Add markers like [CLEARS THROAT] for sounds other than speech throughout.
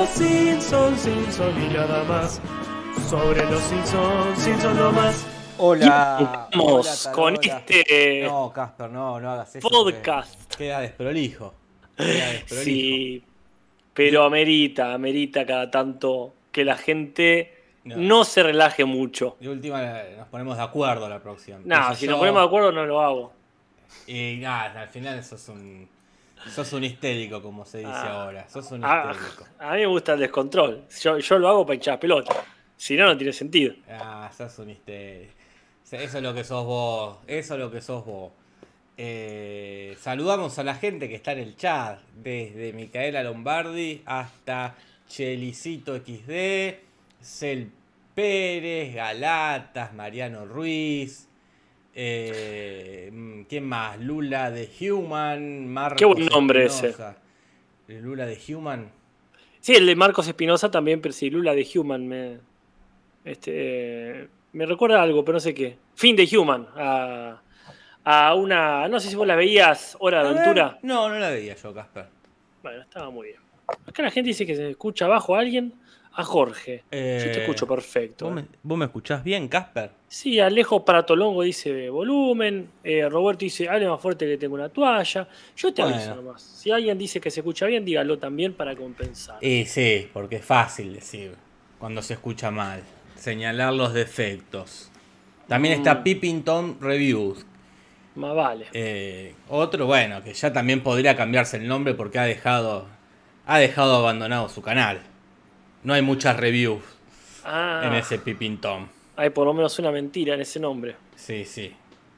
los Simpsons, Simpsons y nada más. Sobre los Simpsons, Simpsons no más. Hola. Vamos hola, con este No, Casper, no, no hagas eso. podcast. Queda desprolijo. Queda [LAUGHS] desprolijo. Sí, pero amerita, amerita cada tanto que la gente No. no, se relaje mucho. De última nos ponemos de acuerdo la próxima. No, si yo, nos ponemos de acuerdo no lo hago. Y nada, al final sos un. Sos un histérico, como se dice Ah. ahora. Sos un A, histérico. a mí me gusta el descontrol. Yo, yo lo hago para hinchar pelota. Si no, no tiene sentido. Ah, sos un histérico. Eso es lo que sos vos. Eso es lo que sos vos. Eh, saludamos a la gente que está en el chat. Desde Micaela Lombardi hasta Chelicito XD, Cel Pérez, Galatas, Mariano Ruiz. Eh, mm, ¿Quién más? Lula de Human. Marcos Qué buen nombre Espinosa. Lula de Human. Sí, el de Marcos Espinosa también, pero sí, Lula de Human me. Este. Me recuerda algo, pero no sé qué. Fin de Human. A, a una. No sé si vos la veías, Hora de A Aventura. No, no la veía yo, Casper. Bueno, estaba muy bien. Acá la gente dice que se escucha abajo a alguien. A Jorge. Yo Eh, te escucho perfecto. ¿Vos eh. me, vos me escuchás bien, Casper? Sí, Alejo Pratolongo dice volumen. eh, Roberto dice, hable más fuerte que tengo una toalla. Yo te aviso nomás. Si alguien dice que se escucha bien, dígalo también para compensar. Y sí, porque es fácil decir cuando se escucha mal. Señalar los defectos. También está Mm. Pippington Reviews. Más vale. Eh, otro, bueno, que ya también podría cambiarse el nombre porque ha dejado, ha dejado abandonado su canal. No hay muchas reviews Ah, en ese Pippington. hay por lo menos una mentira en ese nombre. Sí, sí.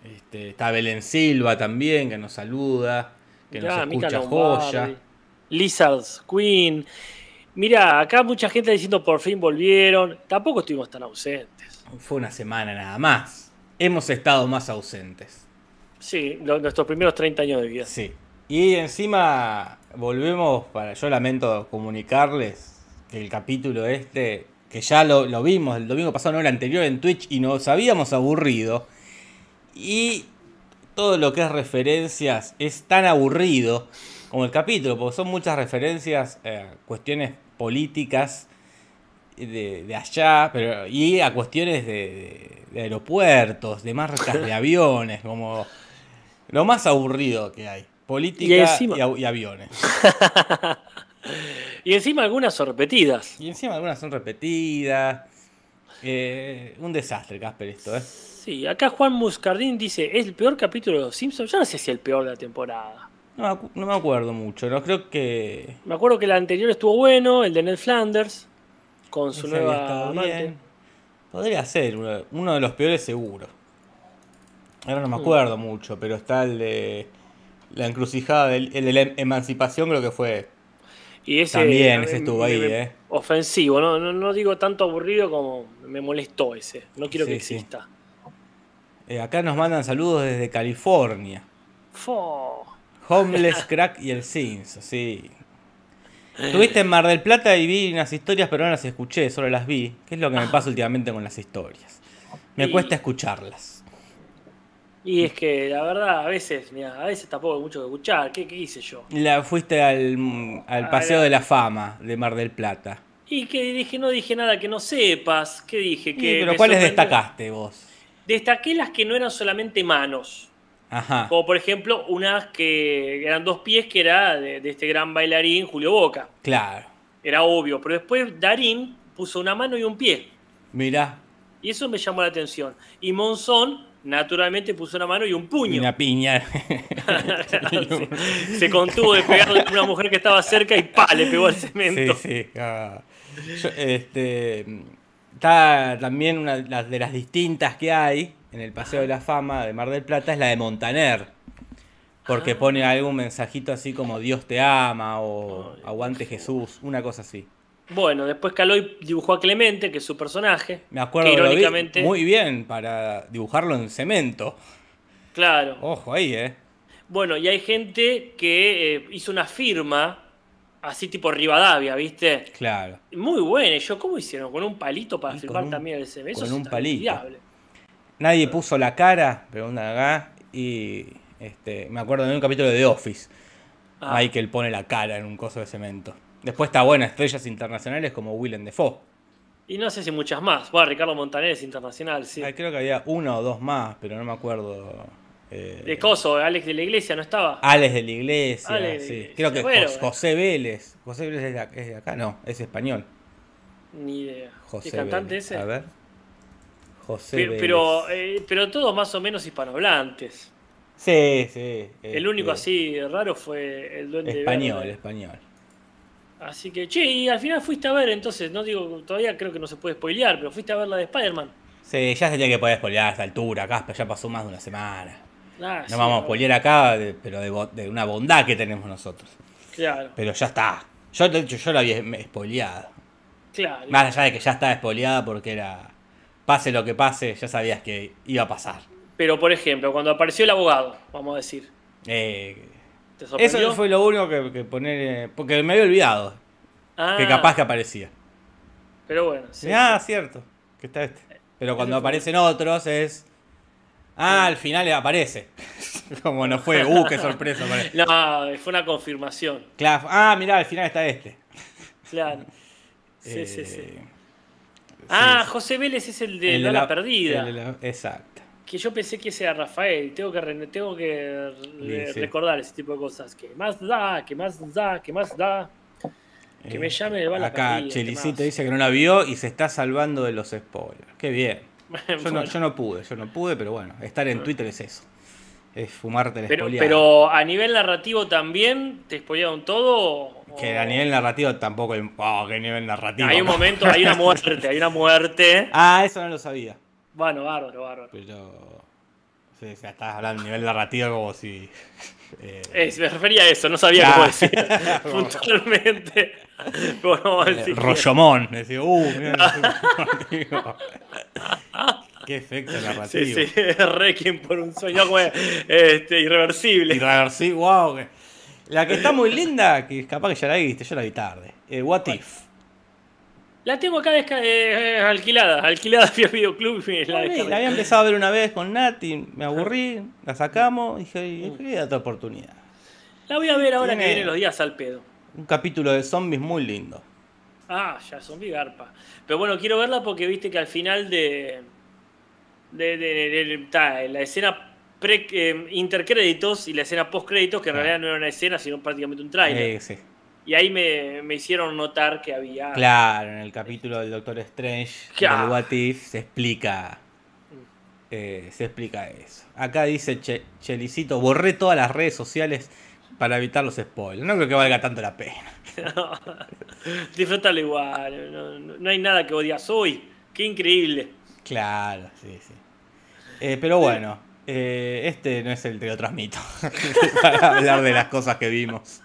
Este, está Belén Silva también, que nos saluda, que nos escucha joya. Lizards Queen. Mira, acá mucha gente diciendo por fin volvieron. Tampoco estuvimos tan ausentes. Fue una semana nada más. Hemos estado más ausentes. Sí, lo- nuestros primeros 30 años de vida. Sí. Y encima volvemos para. Yo lamento comunicarles el capítulo este, que ya lo, lo vimos el domingo pasado, no el anterior en Twitch, y nos habíamos aburrido. Y todo lo que es referencias es tan aburrido como el capítulo, porque son muchas referencias eh, a cuestiones políticas de, de allá, pero y a cuestiones de, aeropuertos, de marcas de [LAUGHS] aviones, como lo más aburrido que hay. Política encima- y aviones. [LAUGHS] Y encima algunas son repetidas. Y encima algunas son repetidas. Eh, un desastre, Casper, esto, ¿eh? Sí, acá Juan Muscardín dice, es el peor capítulo de los Simpsons. Yo no sé si es el peor de la temporada. No, no me acuerdo mucho, no creo que... Me acuerdo que el anterior estuvo bueno, el de Ned Flanders, con su ese nueva estado amante. bien. Podría ser uno, uno de los peores seguro. Ahora no me Hmm. acuerdo mucho, pero está el de la encrucijada, del, el de la emancipación creo que fue. Y ese, También, eh, ese estuvo ahí, me- eh. Ofensivo, no, no, no digo tanto aburrido como me molestó ese. No quiero que sí. exista. Eh, acá nos mandan saludos desde California. Fo. Homeless [LAUGHS] Crack y el Sins, sí. Estuviste en Mar del Plata y vi unas historias, pero no las escuché, solo las vi. ¿Qué es lo que me pasa últimamente con las historias? Me Y- cuesta escucharlas. Y es que la verdad, a veces, mira, a veces tampoco hay mucho que escuchar. ¿Qué, qué hice yo? La, fuiste al, al Paseo de la Fama de Mar del Plata. Y que dije, no dije nada que no sepas. ¿Qué dije? Que pero ¿cuáles sorprendió. destacaste vos? Destaqué las que no eran solamente manos. Ajá. Como por ejemplo, unas que eran dos pies, que era de, de este gran bailarín Julio Boca. Claro. Era obvio. Pero después Darín puso una mano y un pie. Mirá, Y eso me llamó la atención. Y Monzón, naturalmente, puso una mano y un puño. una piña. [LAUGHS] se, se contuvo de pegarle a una mujer que estaba cerca y pa, le pegó al Sí, cemento. sí. ah. Yo, este, está también una de las- de las distintas que hay en el Paseo de la Fama de Mar del Plata es la de Montaner. Porque Ah. pone algún mensajito así como Dios te ama o Aguante Jesús, una cosa así. Bueno, después Caloy dibujó a Clemente, que es su personaje. Me acuerdo que que lo vi irónicamente. muy bien para dibujarlo en cemento. Claro. Ojo ahí, eh. Bueno, y hay gente que eh, hizo una firma, así tipo Rivadavia, ¿viste? Claro. Muy buena. Y yo, ¿cómo hicieron? ¿Con un palito para firmar un- también el? Eso con un palito. Nadie puso la cara, preguntan acá. Y este, me acuerdo de un capítulo de The Office. Ah. Michael pone la cara en un coso de cemento. Después está buena, estrellas internacionales como Willem Dafoe. Y no sé si muchas más. Bueno, Ricardo Montaner es internacional, sí. Creo que había una o dos más, pero no me acuerdo. eh, De Coso, Alex de la Iglesia, ¿no estaba? Alex de la Iglesia, de sí. la Iglesia. Creo que Bueno, Jos- José Vélez. José Vélez es de, ac- es de acá, no, es español. Ni idea. José ¿Qué cantante Vélez. ese? A ver. José Pero, Vélez. pero, eh, pero todos más o menos hispanohablantes. Sí, sí. El único este, así raro fue el Duende Español, Verde. español. Así que, che, y al final fuiste a ver, entonces, no digo, todavía creo que no se puede spoilear, pero fuiste a ver la de Spider-Man. Sí, ya se tenía que poder spoilear a esta altura, Casper, ya pasó más de una semana. Ah, No sí, vamos a spoilear acá, pero de, de una bondad que tenemos nosotros. Claro, Pero ya está. Yo, de hecho, yo la había spoileado. claro. Más allá de que ya estaba spoileada porque era. Pase lo que pase, ya sabías que iba a pasar. Pero, por ejemplo, cuando apareció el abogado, vamos a decir, Eh, ¿te sorprendió? eso fue lo único que, que poner. eh, Porque me había olvidado Ah, que capaz que aparecía. Pero bueno, sí. ah, cierto. Que está este. Pero cuando aparecen otros es. Ah, al final aparece. [LAUGHS] Como no fue. Uh, qué sorpresa. apare- No, fue una confirmación. Claro, ah, mirá, al final está este. Claro. Sí, Eh, sí, sí. Ah, sí. José Vélez es el de El la, Perdida. el de la- exacto. Que yo pensé que ese era Rafael. Tengo que, re- tengo que re- Sí, sí. recordar ese tipo de cosas. Que más da, que más da, que más da. Que me llame de bala Acá temazo. dice que no la vio y se está salvando de los spoilers. Qué bien. [LAUGHS] Yo no, yo no pude, yo no pude, pero bueno, estar en Twitter es eso. Es fumarte el pero, spoileado. pero a nivel narrativo también, ¿te spoilearon todo? o- Que a nivel narrativo tampoco. Oh, qué nivel narrativo. Hay un momento, hay una [LAUGHS] muerte, hay una muerte. Ah, eso no lo sabía. Bueno, bárbaro, bárbaro. Pero. Sí, o sea, estás hablando a nivel narrativo como si. [LAUGHS] eh, Es, me refería a eso, no sabía Claro. cómo decir [LAUGHS] [LAUGHS] puntualmente. Bueno, que- Rollomón. Decía, uh, mirá, narrativo. Qué efecto Sí, narrativo. sí, Requiem por un sueño como, este, irreversible. Irreversible, wow. La que está muy linda, que capaz que ya la viste, yo la vi tarde. Eh, What If. La tengo acá eh, eh, alquilada, [LAUGHS] alquilada fui al videoclub y la descargué. la había empezado a ver una vez con Nati, me aburrí, la sacamos, dije, "Y le voy a dar otra oportunidad. La voy a ver ahora que vienen los días al pedo. Un capítulo de zombies muy lindo. Ah, ya, zombie garpa. Pero bueno, quiero verla porque viste que al final de. de, de- ta, la escena pre, eh, intercréditos y la escena post créditos, que en Ah. realidad no era una escena, sino prácticamente un tráiler. Eh, sí. Y ahí me, me hicieron notar que había. Claro, en el capítulo del Doctor Strange, Claro. del What If, se explica. eh, se explica eso. Acá dice che, Chelicito, borré todas las redes sociales para evitar los spoilers. No creo que valga tanto la pena. [LAUGHS] Disfrútalo igual. No, no- no hay nada que odias hoy. Qué increíble. Claro, sí, sí. Eh, pero bueno, eh, este no es el te lo transmito. [LAUGHS] para hablar de las cosas que vimos.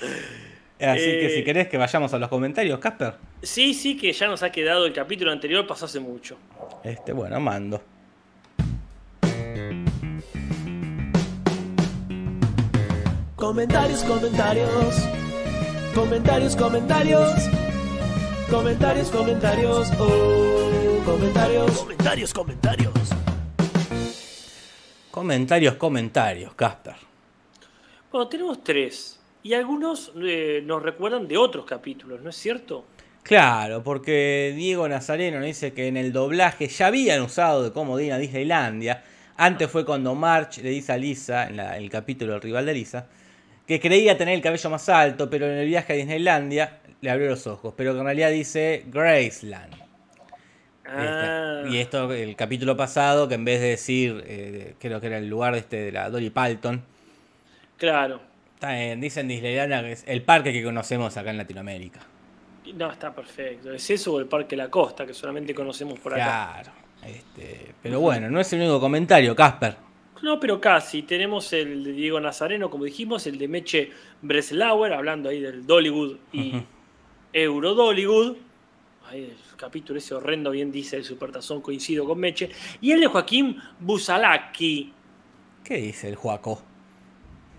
Así que Eh, si querés que vayamos a los comentarios, Casper. Sí, sí, que ya nos ha quedado el capítulo anterior, pasó hace mucho. Este, bueno, mando. Comentarios, comentarios. Comentarios, comentarios. Comentarios, comentarios. Oh, comentarios. Comentarios, comentarios. Comentarios, comentarios, Casper. Bueno, tenemos tres. Y algunos eh, nos recuerdan de otros capítulos, ¿no es cierto? Claro, porque Diego Nazareno nos dice que en el doblaje ya habían usado de comodín a Disneylandia. Antes fue cuando March le dice a Lisa, en la- el capítulo del rival de Lisa, que creía tener el cabello más alto, pero en el viaje a Disneylandia le abrió los ojos. Pero que en realidad dice Graceland. Ah, Este, Y esto, el capítulo pasado, que en vez de decir, eh, creo que era el lugar este de la Dolly Palton, claro. Dicen Disneylandia que es el parque que conocemos acá en Latinoamérica. No, está perfecto. ¿Es eso o el Parque La Costa, que solamente conocemos por acá? Claro. Este, pero bueno, no es el único comentario, Casper. No, pero casi. Tenemos el de Diego Nazareno, como dijimos, el de Meche Breslauer, hablando ahí del Dollywood y. Euro Dollywood. Ahí el capítulo ese horrendo, bien dice el Supertazón, coincido con Meche. Y el de Joaquín Busalaki. ¿Qué dice el Juaco?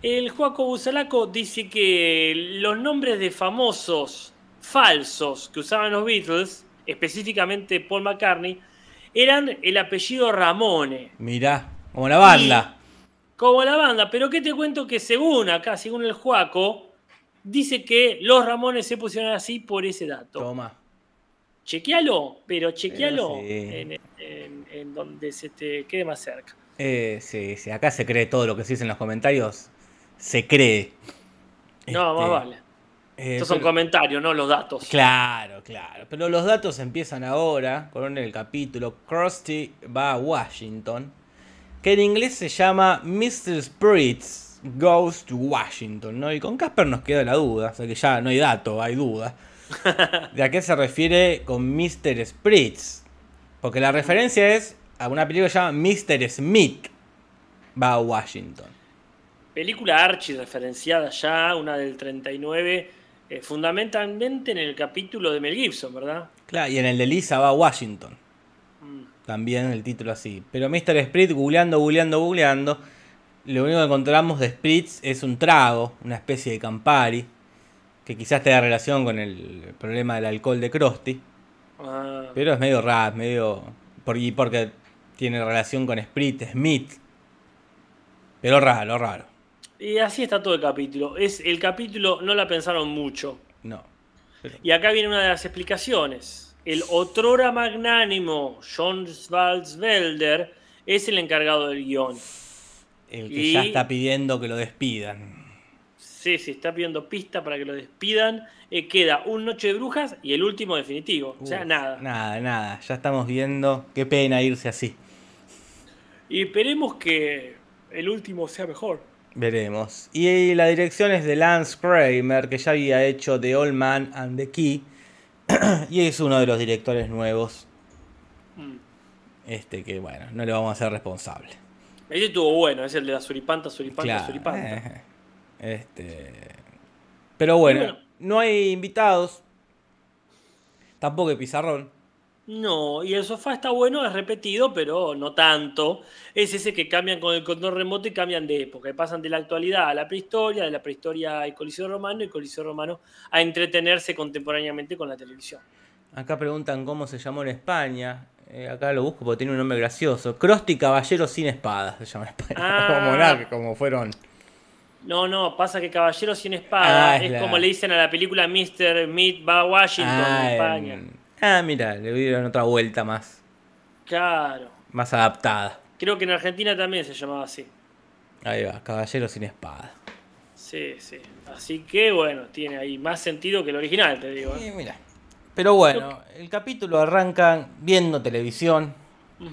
El Joaco Busalaco dice que los nombres de famosos falsos que usaban los Beatles, específicamente Paul McCartney, eran el apellido Ramone. Mirá, como la banda. Como la banda, pero que te cuento que según acá, según el Juaco, dice que los Ramones se pusieron así por ese dato. Toma. Chequealo, pero chequealo Pero sí. en, en- en donde se te quede más cerca. Eh, sí, sí, acá se cree todo lo que se dice en los comentarios. Se cree. No, más Este, vale. eh, Estos son pero- comentarios, no los datos. Claro, claro. Pero los datos empiezan ahora con el capítulo Krusty va a Washington, que en inglés se llama Mr. Spirits Goes to Washington, ¿no? Y con Casper nos queda la duda, o sea que ya no hay dato, hay duda. [LAUGHS] ¿De a qué se refiere con Mr. Spritz? Porque la referencia es a una película que se llama Mr. Smith va a Washington. Película archi referenciada ya, una del 39, eh, fundamentalmente en el capítulo de Mel Gibson, ¿verdad? Claro, y en el de Lisa va a Washington. Mm. También el título así. Pero Mr. Spritz, googleando, googleando, googleando, lo único que encontramos de Spritz es un trago, una especie de Campari, que quizás tenga relación con el problema del alcohol de Krusty. Ah, Pero es medio rap, medio. y porque tiene relación con Spritz, Smith. Pero raro, raro. Y así está todo el capítulo. Es, el capítulo no la pensaron mucho. No. Y acá viene una de las explicaciones. El otrora magnánimo John Svalsvelder es el encargado del guion. El que Y- ya está pidiendo que lo despidan. Sí, sí, está pidiendo pista para que lo despidan. Eh, queda un Noche de Brujas y el último definitivo. O sea, nada. Nada, nada. Ya estamos viendo. Qué pena irse así. Y esperemos que el último sea mejor. Veremos. Y la dirección es de Lance Kramer, que ya había hecho The Old Man and the Key. [CLEARS THROAT] y es uno de los directores nuevos. Mm. Este que, bueno, no le vamos a hacer responsable. Ese estuvo bueno, es el de la suripanta, suripanta, Claro, suripanta. eh, este. Pero bueno, Bueno. no hay invitados. Tampoco hay pizarrón. No, y el sofá está bueno, es repetido, pero no tanto. Es ese que cambian con el control remoto y cambian de época. Y pasan de la actualidad a la prehistoria, de la prehistoria al Coliseo Romano y Coliseo Romano a entretenerse contemporáneamente con la televisión. Acá preguntan cómo se llamó en España. Eh, acá lo busco porque tiene un nombre gracioso. Krusty Caballero sin espadas se llama en España. Ah. [LAUGHS] como nada, como fueron. No, no, pasa que Caballero sin espada Ah, es es la- como le dicen a la película Mr. Meat va a Washington Ah, en España. en- ah, mira, le dieron otra vuelta más, Claro. más adaptada. Creo que en Argentina también se llamaba así. Ahí va, Caballero sin espada. Sí, sí. Así que bueno, tiene ahí más sentido que el original, te digo. ¿eh? Y mira. Pero bueno, el capítulo arranca viendo televisión,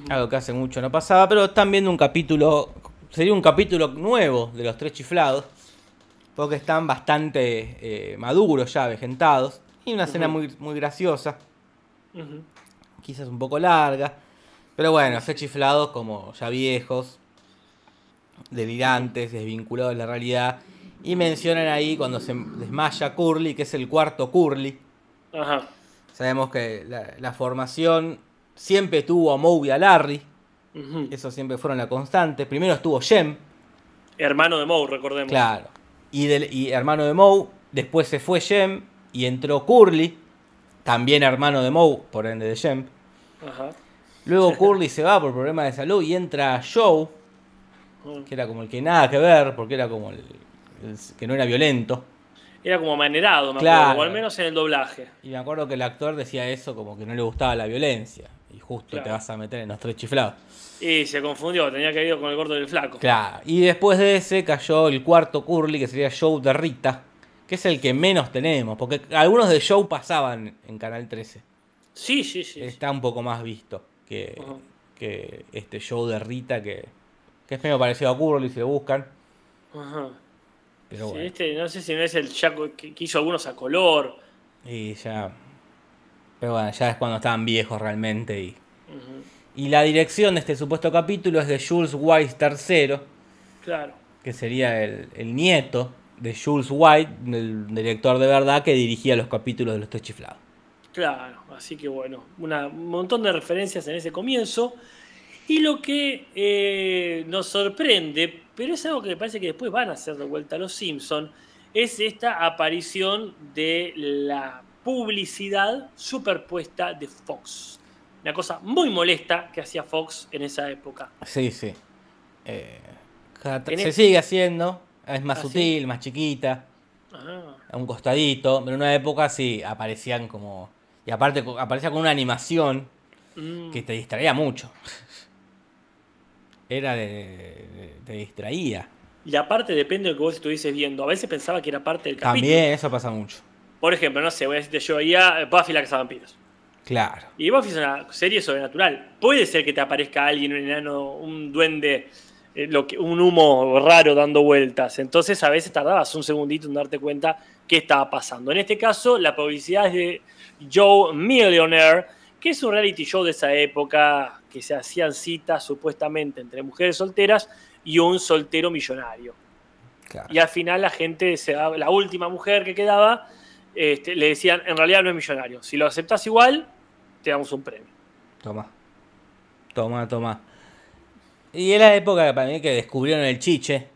algo que hace mucho no pasaba, pero están viendo un capítulo, sería un capítulo nuevo de los tres chiflados, porque están bastante eh, maduros ya, vegentados, y una escena muy, muy graciosa, Quizás un poco larga, pero bueno, tres chiflados como ya viejos, delirantes, desvinculados de la realidad, y mencionan ahí cuando se desmaya Curly, que es el cuarto Curly. Ajá. Sabemos que la, la formación siempre tuvo a Moe y a Larry. Eso siempre fueron la constante. Primero estuvo Jem, Hermano de Moe, recordemos. claro. Y, del, y hermano de Moe. Después se fue Jem y entró Curly. También hermano de Moe, por ende de. Ajá. Luego [LAUGHS] Curly se va por problemas de salud y entra Joe, Ujú. que era como el que nada que ver, porque era como el, el que no era violento. Era como manerado, me Claro. acuerdo, o al menos en el doblaje. Y me acuerdo que el actor decía eso como que no le gustaba la violencia. Y justo Claro. te vas a meter en los tres chiflados. Y se confundió, tenía que ir con el gordo del flaco. Claro, y después de ese cayó el cuarto Curly, que sería Show de Rita, que es el que menos tenemos, porque algunos de Show pasaban en Canal 13. Sí, sí, sí. Está un poco más visto que, que este show de Rita, que, que es medio parecido a Curly si lo buscan. Ajá. Pero Sí, bueno, este, no sé si no es el Chaco que, hizo algunos a color. y ya. Pero bueno, ya es cuando estaban viejos realmente. Y, y la dirección de este supuesto capítulo es de Jules White III, Claro. que sería el, el nieto de Jules White, el director de verdad que dirigía los capítulos de los tres chiflados. Claro, así que bueno, una- un montón de referencias en ese comienzo. Y lo que eh, nos sorprende, pero es algo que me parece que después van a hacer de vuelta los Simpson, es esta aparición de la publicidad superpuesta de Fox. Una cosa muy molesta que hacía Fox en esa época. Sí, sí. Eh, se sigue haciendo, es más ¿Ah, sí? sutil, más chiquita. Ah, a un costadito, pero en una época sí aparecían como. Y aparte aparecía con una animación mm. que te distraía mucho. Era de. de- te distraía. Y aparte depende de lo que vos estuvieses viendo. A veces pensaba que era parte del capítulo. También eso pasa mucho. Por ejemplo, no sé, voy a decirte yo veía Buffy la Vampiros. Claro. Y Buffy es una serie sobrenatural. Puede ser que te aparezca alguien, un enano, un duende, lo que, un humo raro dando vueltas. Entonces a veces tardabas un segundito en darte cuenta qué estaba pasando. En este caso, la publicidad es de Joe Millionaire, que es un reality show de esa época que se hacían citas supuestamente entre mujeres solteras y un soltero millonario. claro. Y al final la gente, se la última mujer que quedaba, este, le decían, en realidad no es millonario. Si lo aceptas igual, te damos un premio. Toma. Toma, toma. Y es la época para mí que descubrieron el chiche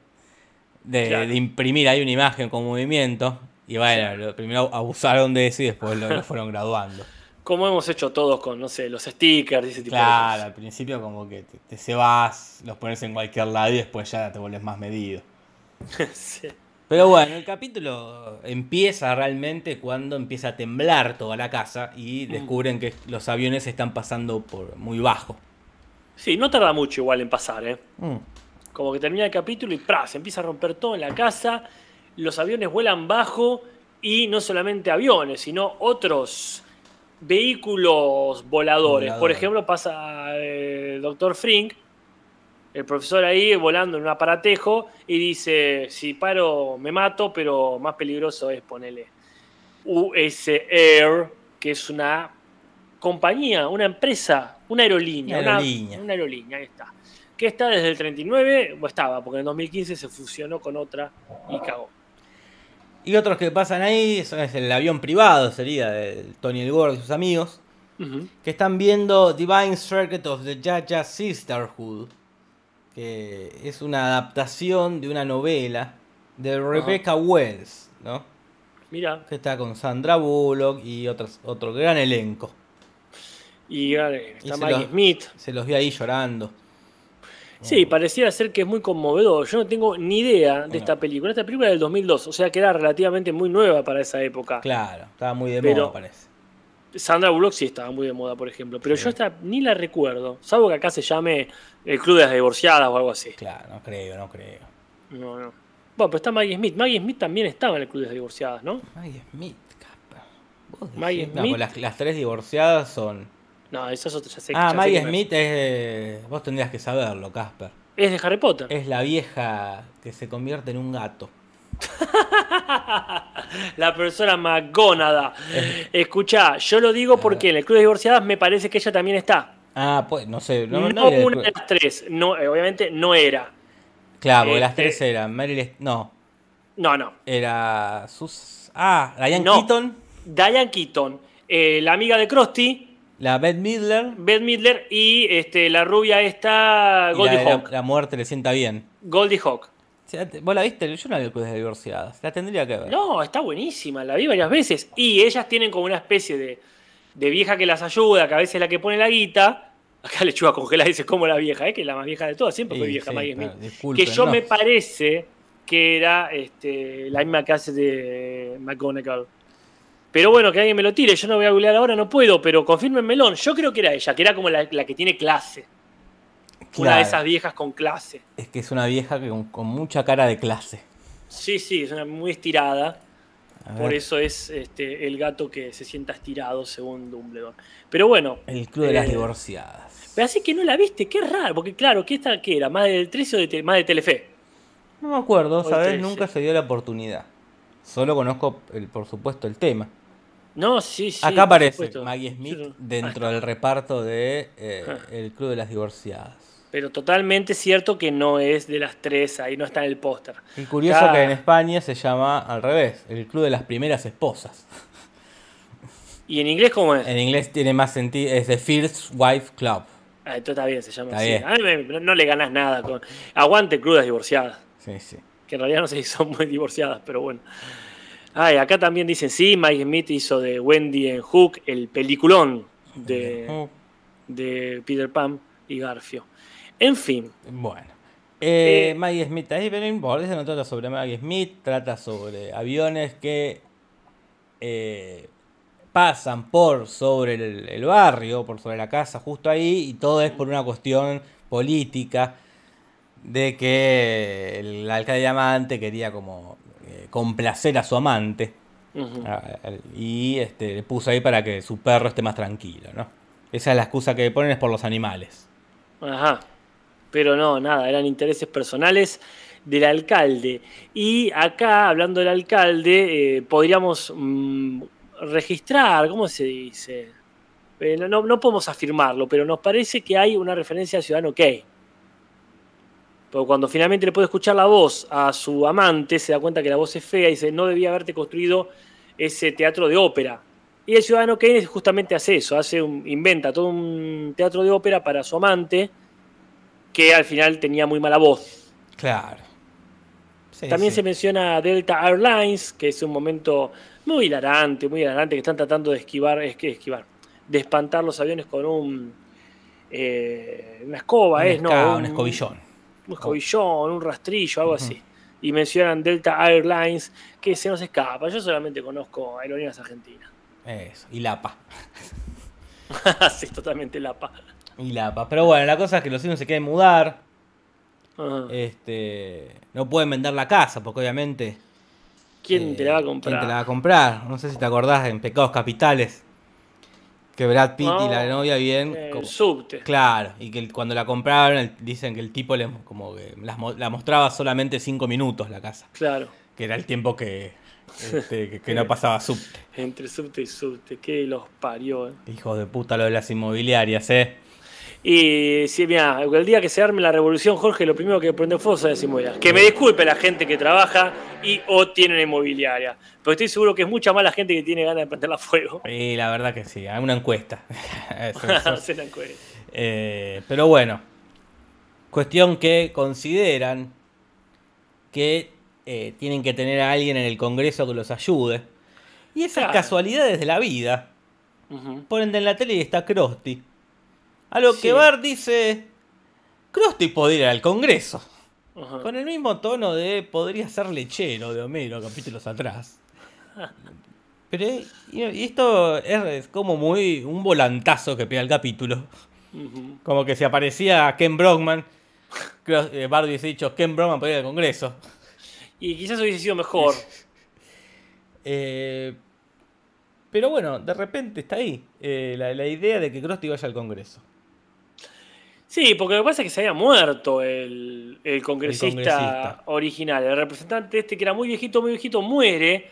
de, Claro. de imprimir ahí una imagen con movimiento. Y bueno, lo- primero abusaron de eso y después lo, lo fueron graduando. Como hemos hecho todos con, no sé, los stickers y ese tipo Claro, de al principio como que te, te cebas, los pones en cualquier lado y después ya te vuelves más medido. [LAUGHS] Sí. Pero bueno, el capítulo empieza realmente cuando empieza a temblar toda la casa y Mm. descubren que los aviones están pasando por muy bajo. Sí, no tarda mucho igual en pasar, ¿eh? Mm. Como que termina el capítulo y ¡pra! se empieza a romper todo en la casa, los aviones vuelan bajo y no solamente aviones, sino otros vehículos voladores. Por ejemplo, pasa eh, el doctor Frink, el profesor ahí volando en un aparatejo y dice, si paro me mato, pero más peligroso es ponerle US Air, que es una compañía, una empresa, una aerolínea. Una aerolínea. Una, aerolínea, ahí está. Que está desde el 39, o estaba, porque en 2015 se fusionó con otra y cagó. Y otros que pasan ahí son es el avión privado, sería de Tony el Gordo y sus amigos, que están viendo Divine Circuit of the Jaja Sisterhood, que es una adaptación de una novela de Rebecca Wells, ¿no? Mira, Que está con Sandra Bullock y otros, otro gran elenco. Y eh, Y está Maggie Smith. Se los vi ahí llorando. Sí, pareciera ser que es muy conmovedor. Yo no tengo ni idea de esta película. Esta película es del 2002, o sea que era relativamente muy nueva para esa época. Claro, estaba muy de Pero- moda, parece. Sandra Bullock sí estaba muy de moda, por ejemplo, pero yo esta ni la recuerdo, salvo que acá se llame El Club de las Divorciadas o algo así. Claro, no creo, no creo. No, no. Bueno, pero está Maggie Smith. Maggie Smith también estaba en El Club de las Divorciadas, ¿no? Maggie Smith. Vos Maggie decís- no, Smith. pues las, las tres divorciadas son. No, esa es otra. Ya sé, Ah, ya sé Maggie me- Smith es. de- Vos tendrías que saberlo, Casper. Es de Harry Potter. Es la vieja que se convierte en un gato. [LAUGHS] La profesora McGonagall. Escuchá, yo lo digo porque en el Club de Divorciadas me parece que ella también está. Ah, pues no sé. No, No, no era una de las tres. No, eh, obviamente no era. Claro, porque las Este- tres eran. Meryl. No, No, no. era. Sus. Ah, Diane No. Keaton, Diane Keaton, eh, la amiga de Krusty, la Beth Midler. Beth Midler y este, la rubia esta Goldie la, de la, muerte le sienta bien. Goldie Hawk. ¿Vos la viste? Yo no la vi de divorciadas. La tendría que ver. No, está buenísima, la vi varias veces. Y ellas tienen como una especie de, de vieja que las ayuda, que a veces es la que pone la guita. Acá le chuva congelar y dice como la vieja, ¿eh? que es la más vieja de todas, siempre fue Sí, vieja sí, claro, Smith. disculpen, Que yo no. me parece que era este, la misma que hace de McGonagall. Pero bueno, que alguien me lo tire, yo no voy a googlear ahora, no puedo, pero confírmenmelo. Yo creo que era ella, que era como la, la que tiene clase. Una de esas viejas con clase. Es que es una vieja que con, con mucha cara de clase. Sí, sí, es una muy estirada. Por eso es este, el gato que se sienta estirado, según Dumbledore. Pero bueno, El Club de las eh, Divorciadas. pero así que no la viste, qué raro, porque claro, ¿qué, esta, qué era? ¿Más del 13 o de, te- más de Telefe? No me acuerdo, ¿sabes? Nunca se dio la oportunidad. Solo conozco, el, por supuesto, el tema. No, sí, sí. Acá aparece supuesto. Maggie Smith Sí, dentro del reparto de eh, Ah. El Club de las Divorciadas. Pero totalmente cierto que no es de las tres, ahí no está en el póster. Y curioso que en España se llama al revés, El Club de las Primeras Esposas. ¿Y en inglés cómo es? En inglés tiene más sentido, es The First Wife Club. Ah, entonces está bien, se llama así. bien. A mí me- no, no le ganas nada con. Aguante crudas divorciadas. Sí, sí. Que en realidad no sé si son muy divorciadas, pero bueno. Ay, acá también dicen, sí, Mike Smith hizo de Wendy en Hook el peliculón de, Oh, de Peter Pan y Garfio. En fin, Bueno. Eh, Eh, Maggie Smith Evelyn, bueno, ese no trata sobre Maggie Smith, trata sobre aviones que eh, pasan por sobre el, el barrio, por sobre la casa, justo ahí, y todo es por una cuestión política de que el alcalde Diamante quería como complacer a su amante Ujú. a- al- y este, le puso ahí para que su perro esté más tranquilo, ¿no? Esa es la excusa que le ponen es por los animales. Ajá. Pero no, nada, eran intereses personales del alcalde. Y acá, hablando del alcalde, eh, podríamos mm, registrar, ¿cómo se dice? Eh, no, no- no podemos afirmarlo, pero nos parece que hay una referencia a Ciudadano Kane. Pero cuando finalmente le puede escuchar la voz a su amante, se da cuenta que la voz es fea y dice, no debía haberte construido ese teatro de ópera. Y el ciudadano Kane justamente hace eso, hace un, inventa todo un teatro de ópera para su amante, que al final tenía muy mala voz. Claro. Sí, También sí. se menciona Delta Airlines, que es un momento muy hilarante, muy hilarante, que están tratando de esquivar, es que esquivar, de espantar los aviones con un eh, una escoba, Un es, ¿no? un escobillón. Un escobillón, un rastrillo, algo así. Y mencionan Delta Airlines, que se nos escapa. Yo solamente conozco aerolíneas argentinas. Eso, y Lapa. [LAUGHS] sí, totalmente lapa. Y Lapa. Pero bueno, la cosa es que los hijos se quieren mudar. Este, no pueden vender la casa, porque obviamente. ¿Quién eh, te la va a comprar? ¿Quién te la va a comprar? No sé si te acordás en Pecados Capitales. Que Brad Pitt y la No, novia bien. Como- subte. Claro, y que cuando la compraron el- dicen que el tipo le, como que las mo- la mostraba solamente 5 minutos la casa. Claro. Que era el tiempo que, [LAUGHS] este, que, que no pasaba subte. Entre subte y subte. Que los parió. eh. Hijos de puta lo de las inmobiliarias, eh. Y sí, mira, el día que se arme la revolución, Jorge, lo primero que prende fuego es inmobiliaria. Que me disculpe la gente que trabaja y o tiene una inmobiliaria. Pero estoy seguro que es mucha más la gente que tiene ganas de prenderla a fuego. Y la verdad que sí, hay una encuesta. [LAUGHS] [LAUGHS] La. Eh, pero bueno, cuestión que consideran que eh, tienen que tener a alguien en el Congreso que los ayude. Y esas Claro. casualidades de la vida. Ponen en la tele y está Krusty. A lo Sí. que Bart dice, Krusty podría ir al Congreso. Ajá. Con el mismo tono de podría ser lechero de Homero capítulos atrás. [LAUGHS] Pero eh, y esto es, es como muy un volantazo que pega el capítulo. Como que si aparecía Ken Brockman, eh, Bart hubiese dicho Ken Brockman podría ir al Congreso. Y quizás hubiese sido mejor. [LAUGHS] Eh, pero bueno, de repente está ahí eh, la, la idea de que Krusty vaya al Congreso. Sí, porque lo que pasa es que se había muerto el, el congresista, congresista. original. El representante este, que era muy viejito, muy viejito, muere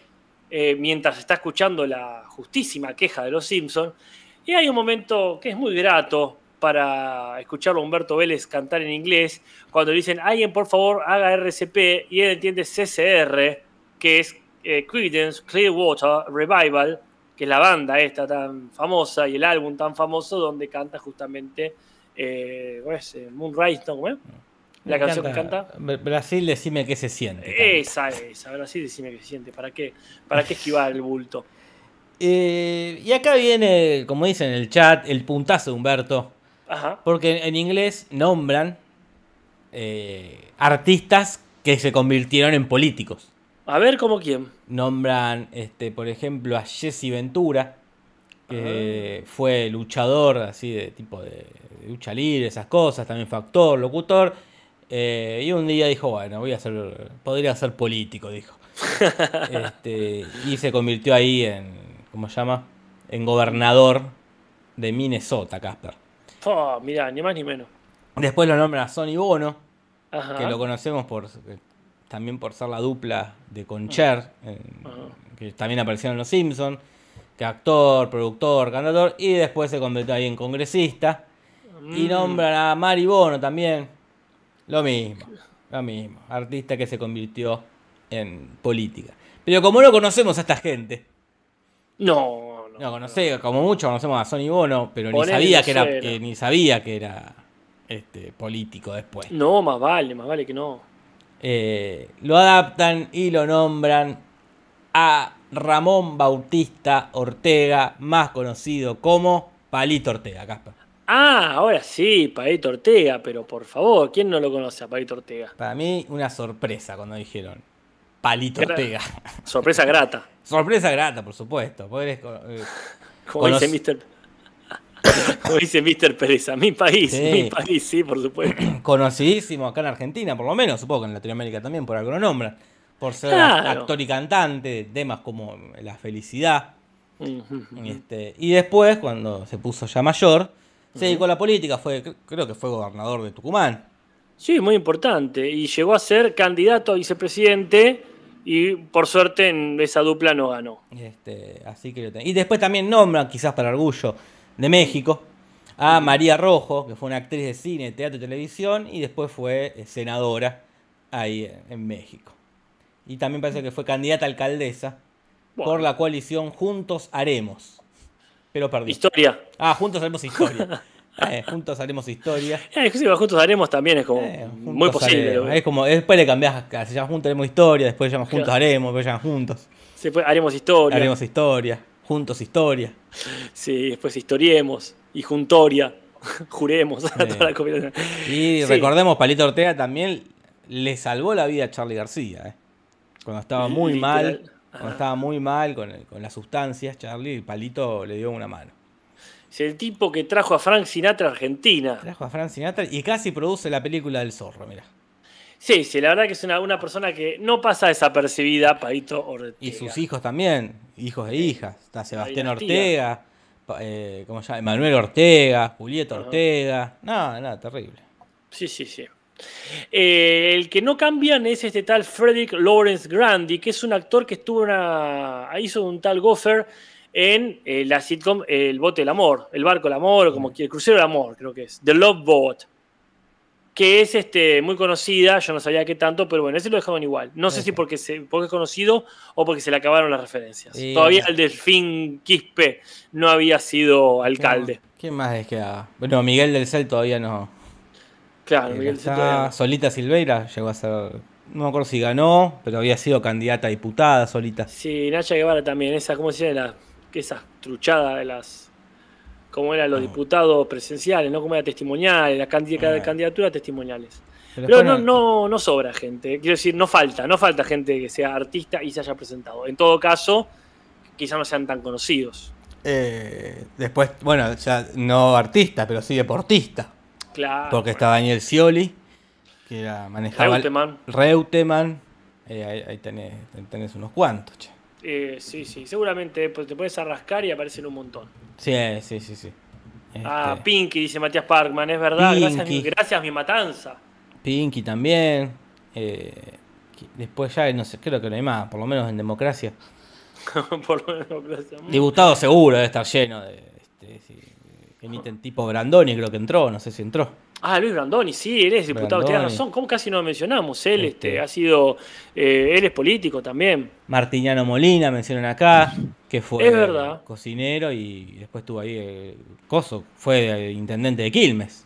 eh, mientras está escuchando la justísima queja de los Simpsons. Y hay un momento que es muy grato para escucharlo a Humberto Vélez cantar en inglés, cuando dicen, alguien por favor haga RCP, y él entiende CCR, que es eh, Creedence Clearwater Revival, que es la banda esta tan famosa y el álbum tan famoso donde canta justamente eh, ¿cómo es? Eh, Moonrise, ¿no? ¿Cómo es? La Me canción que canta. Br- Brasil, decime qué se siente. canta. Esa, esa, sí decime que se siente. ¿Para qué? ¿Para qué esquivar el bulto? Eh, y acá viene, como dicen en el chat, el puntazo de Humberto. Ajá. Porque en inglés nombran eh, artistas que se convirtieron en políticos. A ver, ¿cómo quién? Nombran, este, por ejemplo, a Jesse Ventura, que fue luchador así de tipo de lucha libre, esas cosas, también fue actor, locutor. eh, y un día dijo, bueno, voy a ser, podría ser político, dijo. [LAUGHS] Este, y se convirtió ahí en, ¿cómo se llama? En gobernador de Minnesota, Casper. Oh, mirá, ni más ni menos. Después lo nombran a Sonny Bono, Ajá. que lo conocemos por eh, también por ser la dupla de Concher, en- que también aparecieron en Los Simpsons, que actor, productor, cantador, y después se convirtió ahí en congresista. Y Mm. nombran a Mari Bono también. Lo mismo, lo mismo. Artista que se convirtió en política. Pero como no conocemos a esta gente, No, no. no conocemos, como mucho conocemos a Sonny Bono, pero ni sabía que era, que ni sabía que era este político después. No, más vale, más vale que no. Eh, lo adaptan y lo nombran a Ramón Bautista Ortega, más conocido como Palito Ortega, Casper. Ah, ahora sí, Paito Ortega, pero por favor, ¿quién no lo conoce a Paito Ortega? Para mí, una sorpresa cuando dijeron Palito Gra- Ortega. Sorpresa grata. [LAUGHS] sorpresa grata, por supuesto. co- eh, Como dice Mr. [COUGHS] Como dice Mr. Pereza, mi país, Sí. mi país, sí, por supuesto. [COUGHS] conocidísimo acá en Argentina, por lo menos, supongo que en Latinoamérica también, por algo lo nombran. Por ser Claro. actor y cantante de temas como La Felicidad. Ujú. Y, este, y después, cuando se puso ya mayor, se dedicó a la política, fue, creo que fue gobernador de Tucumán. Sí, muy importante. Y llegó a ser candidato a vicepresidente y por suerte en esa dupla no ganó. Este, así que lo Y después también nombran, quizás para orgullo de México, a María Rojo, que fue una actriz de cine, teatro y televisión, y después fue eh, senadora ahí en, en México. Y también parece que fue candidata a alcaldesa Bueno. por la coalición Juntos Haremos. Pero perdió. Historia. Ah, Juntos Haremos Historia. [LAUGHS] Eh, juntos Haremos Historia. Eh, inclusive juntos haremos también es como Eh, muy posible. Haremos. Es como, después le cambiás, se llama Juntos Haremos Historia, después se llama Juntos Claro. Haremos, después se llama Juntos. Fue- haremos historia. Haremos Historia. Juntos Historia. Sí, después historiemos y juntoria. [LAUGHS] Juremos. [LAUGHS] Toda la. Y Sí. recordemos, Palito Ortega también le salvó la vida a Charlie García. ¿eh? Cuando estaba muy Literal. mal, cuando estaba muy mal con, el- con las sustancias, Charlie, Palito le dio una mano. Es el tipo que trajo a Frank Sinatra a Argentina. Trajo a Frank Sinatra y casi produce la película del zorro, mira. Sí, sí, la verdad que es una, una persona que no pasa desapercibida, Paito Ortega. Y sus hijos también, hijos e hijas. Está Sebastián. Ortega, eh, ¿cómo se llama? Manuel Ortega, Julieta. Ortega. No, no, terrible. Sí, sí, sí. Eh, el que no cambian es este tal Frederick Lawrence Grandi, que es un actor que estuvo una, hizo un tal Gopher en eh, la sitcom El Bote del Amor, El Barco del Amor, o como que el Crucero del Amor, creo que es, The Love Boat, que es este, muy conocida, yo no sabía qué tanto, pero bueno, ese lo dejaban igual. No sé si porque, se, porque es conocido o porque se le acabaron las referencias. Todavía el Delfín Quispe no había sido alcalde. ¿Quién más es que? Bueno, Miguel del Cel todavía no. Claro, Eh, Miguel está. Solita Silveira llegó a ser. No me acuerdo si ganó, pero había sido candidata a diputada Solita. Sí, Nacha Guevara también, esa, ¿cómo se llama? La, esa truchada de las. ¿Cómo eran los No. diputados presenciales? ¿No? ¿Cómo era testimoniales? Las candi- Ah. candidaturas testimoniales. Pero no, no, no sobra gente. Quiero decir, no falta, no falta gente que sea artista y se haya presentado. En todo caso, quizás no sean tan conocidos. eh, después, bueno, ya no artista, pero sí deportista. Claro. Porque está Daniel Scioli, que era manejaba. Reutemann. Reutemann. Eh, ahí, ahí tenés, tenés unos cuantos, che. Eh, sí, sí, seguramente pues, te puedes arrascar y aparecen un montón. Sí, sí, sí, sí. Ah, Este, Pinky, dice Matías Parkman, es verdad. Gracias, mi- gracias, mi matanza. Pinky también. eh, después ya, no sé, creo que no hay más, por lo menos en democracia. [LAUGHS] Por lo menos, gracias. Diputado seguro debe estar lleno de. Este, sí, que ni ten- tipo Brandoni, creo que entró, no sé si entró. Ah, Luis Brandoni, sí, él es diputado, tiene razón. ¿Cómo casi no lo mencionamos? Él Este. este, ha sido. eh, él es político también. Martiniano Molina mencionan acá, que fue Es verdad. cocinero y después estuvo ahí eh, Coso, fue eh, intendente de Quilmes.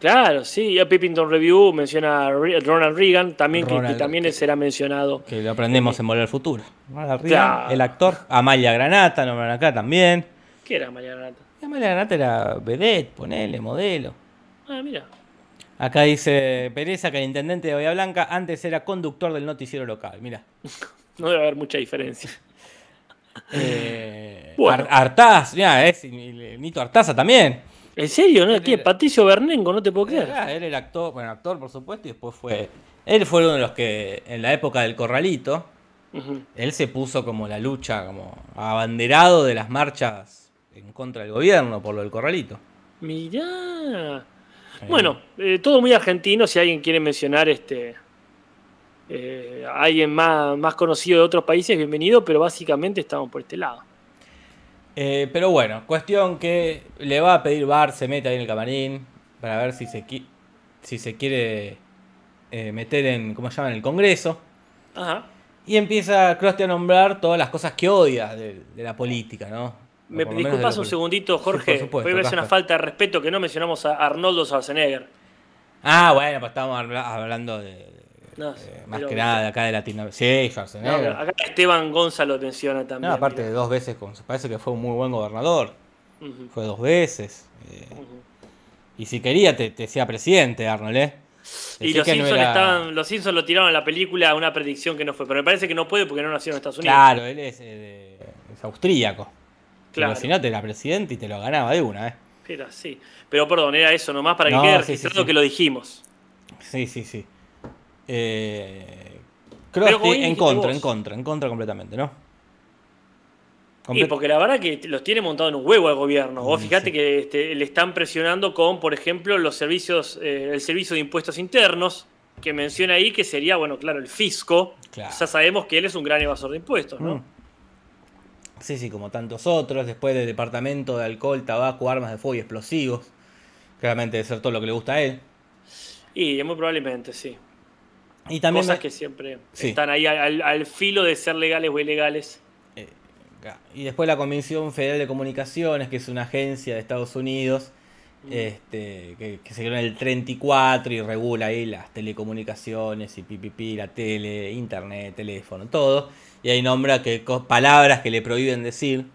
Claro, sí. Y a Pippington Review menciona a Ronald Reagan, también, que- también será mencionado. Que lo aprendemos en Volver al Futuro. Ronald Reagan, Claro. El actor. Amalia Granata, nombran acá también. ¿Qué era María Granata? Y Amalia Granata era vedette, ponele, modelo. Ah, mira. Acá dice Pereza que el intendente de Bahía Blanca antes era conductor del noticiero local. Mira. [LAUGHS] No debe haber mucha diferencia. [LAUGHS] Eh, Bueno. Ar- Artaz, mirá, es el Nito Artaza también. ¿En serio? ¿No? Era- Patricio Bernengo, no te puedo creer. Ah, él era actor, bueno, actor por supuesto, y después fue. Él fue uno de los que en la época del corralito, él se puso como la lucha, como abanderado de las marchas en contra del gobierno por lo del corralito. Mirá. Bueno, eh, todo muy argentino. Si alguien quiere mencionar este eh, alguien más, más conocido de otros países, bienvenido, pero básicamente estamos por este lado. eh, pero bueno, cuestión que le va a pedir Bar, se mete ahí en el camarín para ver si se, qui- si se quiere meter en, ¿cómo se llama?, en el Congreso. Ajá. Y empieza Krusty a nombrar todas las cosas que odia de, de la política, ¿no? Me disculpas un segundito, Sí, Jorge. por supuesto, una falta de respeto que no mencionamos a Arnoldo Schwarzenegger. Ah, bueno, pues estábamos habla- hablando de. No, eh, más que nada de acá de Latinoamérica. Sí, No, Schwarzenegger. acá Esteban Gonzalo menciona también. No, aparte de dos veces, con, parece que fue un muy buen gobernador. Fue dos veces. eh. Y si quería, te, te sea presidente, Arnold, ¿eh? Y los no Simpsons, era- estaban, los Simpsons lo tiraron a la película una predicción que no fue. Pero me parece que no puede porque no nació en Estados Unidos. Claro, él es, eh, es austríaco. Claro. Pero si no, te era presidente y te lo ganaba de una, ¿eh? Era así. Pero perdón, era eso nomás para que No, quede sí, sí, registrado sí. que lo dijimos. Sí, sí, sí. Eh, Pero como bien en contra, vos. en contra, en contra completamente, ¿no? Y Comple- porque la verdad que los tiene montado en un huevo al gobierno. Vos Mm, fíjate sí. que este, le están presionando con, por ejemplo, los servicios, eh, el servicio de impuestos internos, que menciona ahí que sería, bueno, claro, el fisco. Claro. Ya sabemos que él es un gran evasor de impuestos, ¿no? Mm. Sí, sí, como tantos otros. Después del departamento de alcohol, tabaco, armas de fuego y explosivos. Claramente debe ser todo lo que le gusta a él. Y muy probablemente, sí. Y también Cosas me- que siempre Sí. están ahí al, al filo de ser legales o ilegales. Eh, Y después la Comisión Federal de Comunicaciones, que es una agencia de Estados Unidos, Mm. este, que, que se creó en el 34 y regula ahí las telecomunicaciones y pipipi, la tele, internet, teléfono, todo. Y ahí nombra que palabras que le prohíben decir.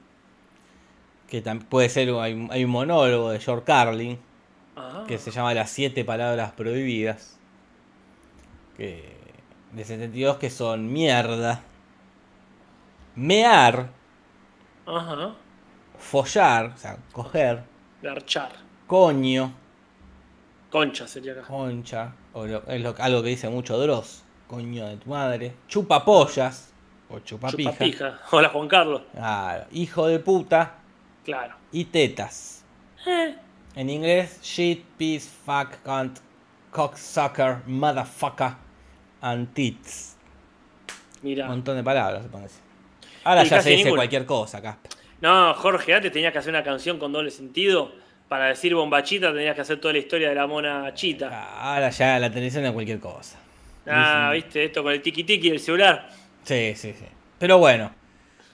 Que puede ser, hay, un- hay un monólogo de George Carlin Ajá. que se llama Las siete palabras prohibidas. Que, de 72 que son mierda, mear, Ajá. follar, o sea, coger, Garchar. Coño, Concha sería acá. concha, o lo- es lo- algo que dice mucho Dross, coño de tu madre, chupapollas, o chupapija, Chupapija. Hola, Juan Carlos. claro, hijo de puta Claro. y tetas. Eh, En inglés, shit, piece, fuck, cunt, cocksucker, motherfucker, and tits. mira. Un montón de palabras se pone así. Ahora Y ya se dice cualquier cosa, Casper. No, Jorge, antes tenías que hacer una canción con doble sentido. Para decir bombachita tenías que hacer toda la historia de la mona chita. Ahora ya la televisión es cualquier cosa. Ah, Dicen- viste, esto con el tiki tiki del celular. Sí, sí, sí. Pero bueno,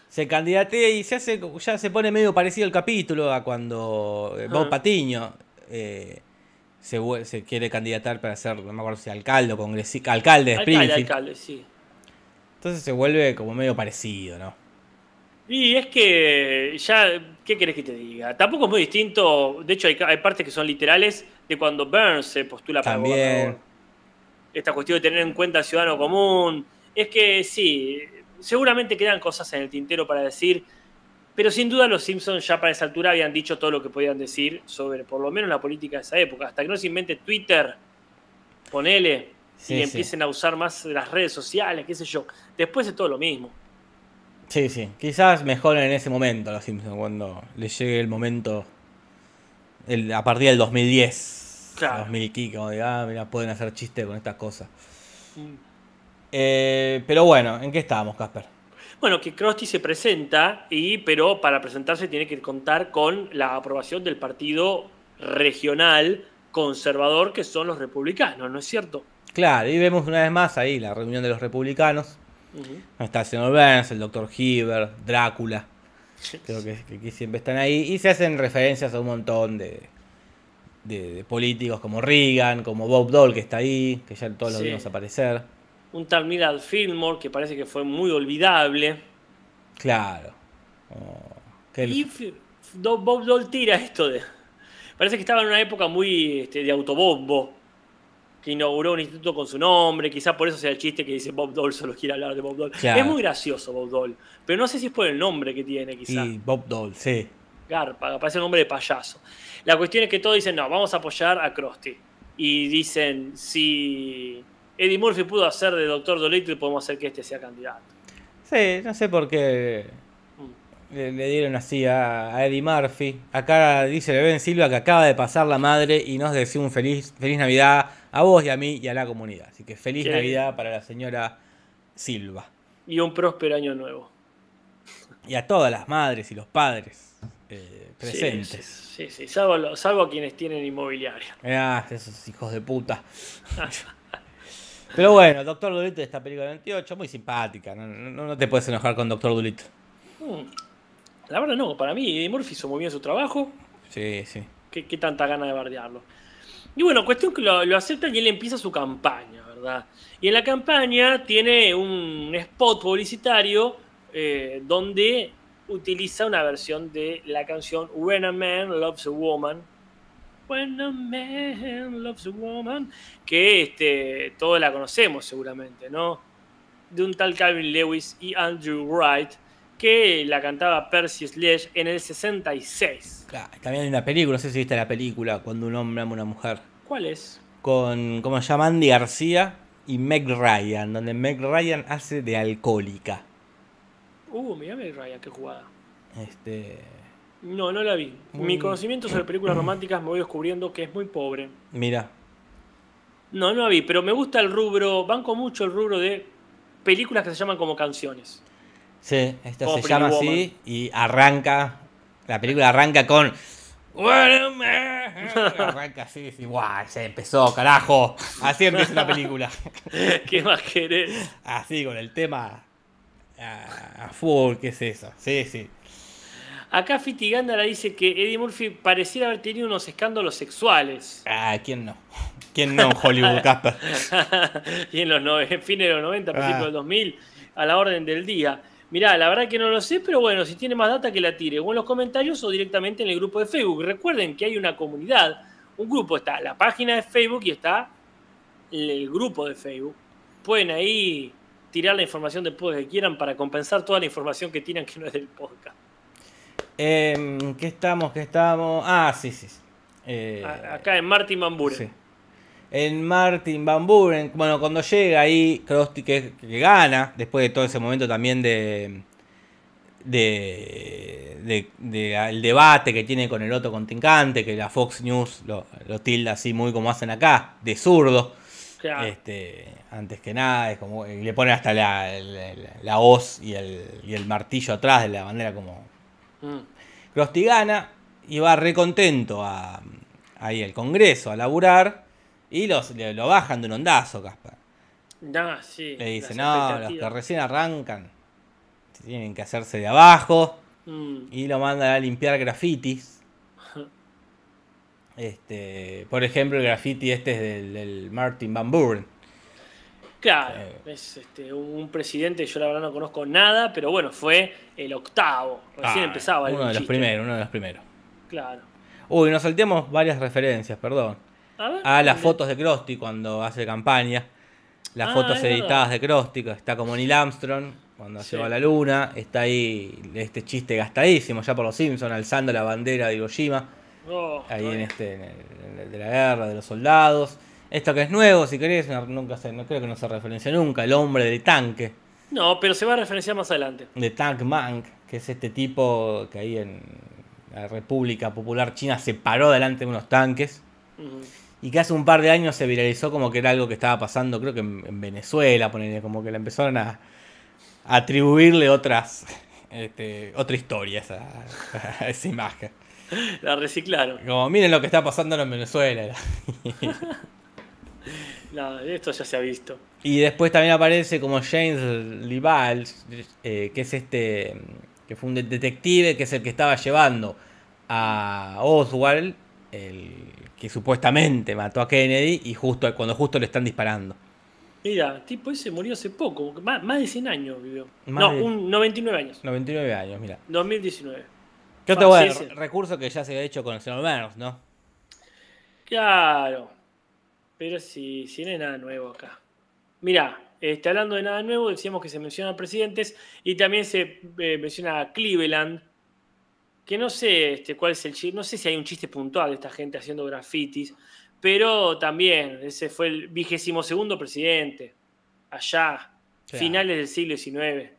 se candidatea y se hace, ya se pone medio parecido el capítulo a cuando eh, Bob Ajá. Patiño eh, se, se quiere candidatar para ser, no me acuerdo si alcalde o congresi- alcalde de Alcalde, Springfield. alcalde, sí. Entonces se vuelve como medio parecido, ¿no? Y es que ya, ¿qué querés que te diga? Tampoco es muy distinto, de hecho hay, hay partes que son literales de cuando Burns se postula para También. gobernador. Esta cuestión de tener en cuenta al ciudadano común. Es que sí, seguramente quedan cosas en el tintero para decir, pero sin duda los Simpsons ya para esa altura habían dicho todo lo que podían decir sobre por lo menos la política de esa época. Hasta que no se invente Twitter, ponele, Sí, y sí. empiecen a usar más las redes sociales, qué sé yo. Después es todo lo mismo. Sí, sí. Quizás mejoren en ese momento los Simpsons, cuando les llegue el momento el- a partir del 2010. Claro. 2000 y pico, como diga, ah, mira, pueden hacer chistes con estas cosas. Eh, pero bueno, ¿en qué estábamos, Casper? Bueno, que Krusty se presenta, y, pero para presentarse tiene que contar con la aprobación del partido regional conservador que son los republicanos, ¿no es cierto? Claro, y vemos una vez más ahí la reunión de los republicanos. Ujú. Está el señor Burns, el doctor Hibbert, Drácula. Creo que, que- que siempre están ahí. Y se hacen referencias a un montón de, de- de políticos como Reagan, como Bob Dole, que está ahí, que ya todos los Sí. vimos aparecer. Un tal Millard Fillmore que parece que fue muy olvidable. Claro. Oh, Y Bob Dole tira esto de... Parece que estaba en una época muy este, de autobombo, que inauguró un instituto con su nombre, quizá por eso sea el chiste que dice Bob Dole, solo quiere hablar de Bob Dole. Claro. Es muy gracioso Bob Dole, pero no sé si es por el nombre que tiene, quizá. y Bob Dole, sí. Garpa, parece un nombre de payaso. La cuestión es que todos dicen, no, vamos a apoyar a Krusty. Y dicen, si Eddie Murphy pudo hacer de Doctor Dolittle, podemos hacer que este sea candidato. Sí, no sé por qué. Le, le dieron así a, a Eddie Murphy. Acá dice Ben Silva que acaba de pasar la madre y nos desea un feliz, feliz Navidad a vos y a mí y a la comunidad. Así que feliz Qué- Navidad para la señora Silva. Y un próspero año nuevo. Y a todas las madres y los padres eh, Sí, presentes. Sí, sí, sí, salvo, lo- salvo a quienes tienen inmobiliaria. Ah, esos hijos de puta. [LAUGHS] Pero bueno, Doctor Dolittle de esta película del 28, muy simpática. No, no- no te puedes enojar con Doctor Dolittle. Mm. La verdad no, para mí Eddie Murphy hizo muy bien su trabajo. Sí, sí. ¿Qué, qué tanta gana de bardearlo? Y bueno, cuestión que lo, lo aceptan y él empieza su campaña, ¿verdad? Y en la campaña tiene un spot publicitario eh, donde utiliza una versión de la canción When a Man Loves a Woman, When a man loves a woman. Que este, todos la conocemos seguramente, ¿no? De un tal Calvin Lewis y Andrew Wright, que la cantaba Percy Sledge en el 66. Claro, también hay una película, no sé si viste la película, Cuando un hombre ama a una mujer. ¿Cuál es? Con, ¿cómo se llama? Andy García y Meg Ryan, donde Meg Ryan hace de alcohólica. Uh, mirá Meg Ryan, qué jugada. Este, No, no la vi. Muy- Mi conocimiento sobre películas románticas me voy descubriendo que es muy pobre. mira, No, no la vi, pero me gusta el rubro, banco mucho el rubro de películas que se llaman como canciones. Sí, esta Como se llama Woman. así y arranca, la película arranca con... [LAUGHS] Arranca así, sí, guau, se empezó, carajo. Así empieza la película. [LAUGHS] ¿Qué más querés? Así, con el tema a, a full, ¿qué es eso? Sí, sí. Acá Fiti Gándara dice que Eddie Murphy pareciera haber tenido unos escándalos sexuales. Ah, ¿quién no? ¿Quién no en Hollywood, [LAUGHS] Casper? y en los nove- fines de los 90, principios Ah. del 2000, a la orden del día. Mirá, la verdad que no lo sé, pero bueno, si tiene más data que la tire, o en los comentarios o directamente en el grupo de Facebook. Recuerden que hay una comunidad, un grupo, está la página de Facebook y está el grupo de Facebook. Pueden ahí tirar la información podcast que quieran para compensar toda la información que tiran que no es del podcast. Em, ¿Qué estamos? ¿Qué estamos? Ah, sí, sí. sí. Eh, Acá en Martin Van Buren. sí. En Martin Van Buren, bueno, cuando llega ahí, Krusty que, que gana, después de todo ese momento también de. de. de- de- el debate que tiene con el otro contrincante, que la Fox News lo, lo tilda así muy como hacen acá, de zurdo. Claro. Este, antes que nada, es como le ponen hasta la, la, la hoz y el, y el martillo atrás de la bandera como Mm. Krusty gana y va re contento a, ahí al Congreso a laburar y los, le- lo bajan de un ondazo, Caspar. Ah, sí, Le dice, las no, los que recién arrancan tienen que hacerse de abajo Mm. y lo mandan a limpiar grafitis. [LAUGHS] Este, por ejemplo, el graffiti este es del, del Martin Van Buren. Claro, Eh. es este, un presidente, yo la verdad no conozco nada, pero bueno, fue el octavo. Recién Ah, empezaba Uno de los primeros, uno de los primeros. Claro. Uy, nos salteamos varias referencias, perdón. A, ver, a las fotos de Krusty cuando hace campaña. Las Ah, fotos editadas de Krusty, que está como Neil Armstrong cuando Sí. llegó a la luna. Está ahí este chiste gastadísimo ya por los Simpsons, alzando la bandera de Hiroshima. Oh, Ahí en este en el- en el de la guerra, de los soldados. Esto que es nuevo, si querés, no- nunca se, no creo que no se referencia nunca. El hombre del tanque, No, pero se va a referenciar más adelante. de Tank Mank, que es este tipo que ahí en la República Popular China se paró delante de unos tanques. Ujú. Y que hace un par de años se viralizó como que era algo que estaba pasando, creo que en, en Venezuela, ponele, como que le empezaron a, a atribuirle otras, este, otra historia a esa, a esa imagen. La reciclaron. Como, miren lo que está pasando en Venezuela. [LAUGHS] No, esto ya se ha visto. Y después también aparece como James Leval, eh, que es este, que fue un de- detective, que es el que estaba llevando a Oswald, el que supuestamente mató a Kennedy, y justo cuando justo le están disparando. Mira, tipo ese murió hace poco, más, más de 100 años vivió. Más no, de- un 99 años. 99 años, mira. 2019. ¿Qué otro bueno, sí, sí. recurso que ya se ha hecho con el señor Burns, no? Claro. Pero sí, sí, no hay nada nuevo acá. Mirá, este, hablando de nada nuevo, decíamos que se mencionan presidentes y también se eh, menciona a Cleveland, que no sé este, cuál es el chiste, no sé si hay un chiste puntual de esta gente haciendo grafitis, pero también ese fue el vigésimo segundo presidente, allá, finales del siglo XIX.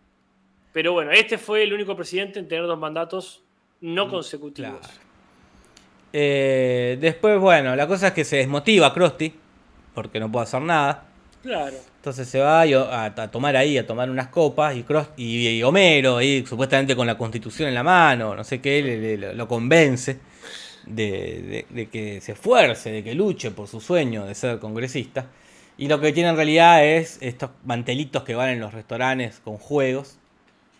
Pero bueno, este fue el único presidente en tener dos mandatos no consecutivos. Mm, claro. Eh, después, bueno, la cosa es que se desmotiva Krusty, porque no puede hacer nada. Claro. Entonces se va a, a tomar ahí, a tomar unas copas, y, Krusty- y, y Homero, ahí, supuestamente con la constitución en la mano, no sé qué, le- le- lo convence de, de- de que se esfuerce, de que luche por su sueño de ser congresista. Y lo que tiene en realidad es estos mantelitos que van en los restaurantes con juegos.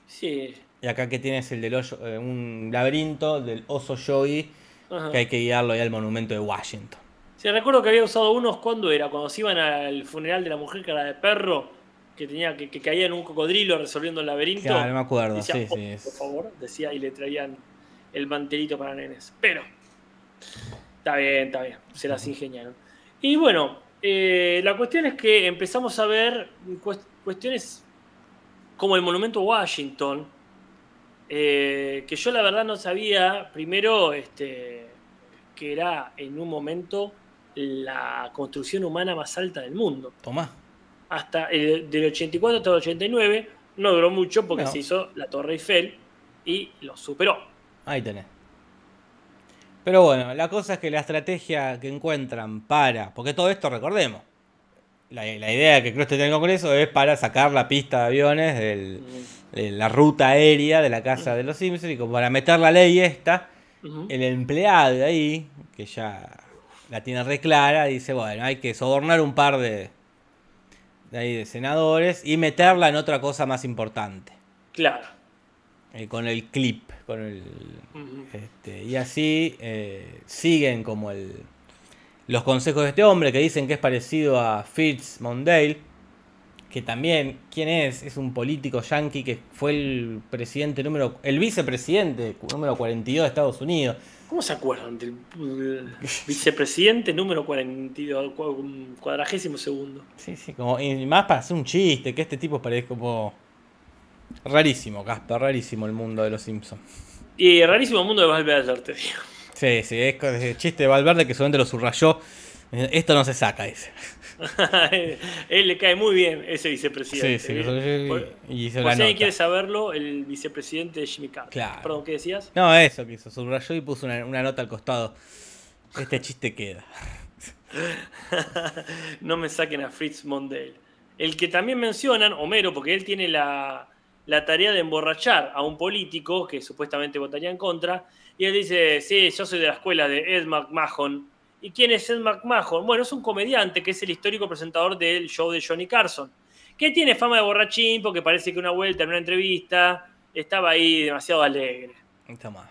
Sí. Y acá que tienes el del hoyo- eh, un laberinto del oso Ajá. que hay que guiarlo ahí al monumento de Washington. Sí, recuerdo que había usado unos cuando era, cuando se iban al funeral de la mujer cara de perro, que tenía que, que caía en un cocodrilo resolviendo el laberinto. Claro, no me acuerdo, Decía, sí, "Oh, sí. Por favor, decía, y le traían el mantelito para nenes. Pero, Está bien, está bien. Se las ingeniaron. Y bueno, eh, la cuestión es que empezamos a ver cuestiones como el Monumento Washington, eh, que yo la verdad no sabía, primero, este, que era en un momento la construcción humana más alta del mundo. Tomá. Hasta el, del 84 hasta el 89, no duró mucho porque se hizo la Torre Eiffel y lo superó. Ahí tenés. Pero bueno, la cosa es que la estrategia que encuentran para. Porque todo esto, recordemos. La, idea que creo que tiene el Congreso es para sacar la pista de aviones de la ruta aérea de la casa de los Simpsons y como para meter la ley esta, el empleado de ahí, que ya la tiene re clara, dice, bueno, hay que sobornar un par de, de, ahí de senadores y meterla en otra cosa más importante. Claro. Eh, con el clip, con el, este, y así eh, siguen como el, los consejos de este hombre que dicen que es parecido a Fitz Mondale, que también, ¿quién es? Es un político yankee que fue el presidente número, el vicepresidente número 42 de Estados Unidos. ¿Cómo se acuerdan del vicepresidente número 42, cuadragésimo segundo? Sí, sí, como, y más para hacer un chiste, que este tipo parece como Rarísimo, Casper, rarísimo el mundo de los Simpsons. Y rarísimo el mundo de Valverde, te digo. Sí, sí, es el chiste de Valverde que solamente lo subrayó. Esto no se saca, dice. [LAUGHS] Él le cae muy bien ese vicepresidente. Sí, sí, por, y si alguien quiere saberlo, el vicepresidente de Jimmy Carter. Claro. Perdón, ¿qué decías? No, eso que hizo, subrayó y puso una, una nota al costado. Este chiste queda. [LAUGHS] no me saquen a Fritz Mondale. El que también mencionan, Homero, porque él tiene la, la tarea de emborrachar a un político que supuestamente votaría en contra. Y él dice, sí, yo soy de la escuela de Ed McMahon. ¿Y quién es Ed McMahon? Bueno, es un comediante que es el histórico presentador del show de Johnny Carson, que tiene fama de borrachín porque parece que una vuelta en una entrevista estaba ahí demasiado alegre. Toma.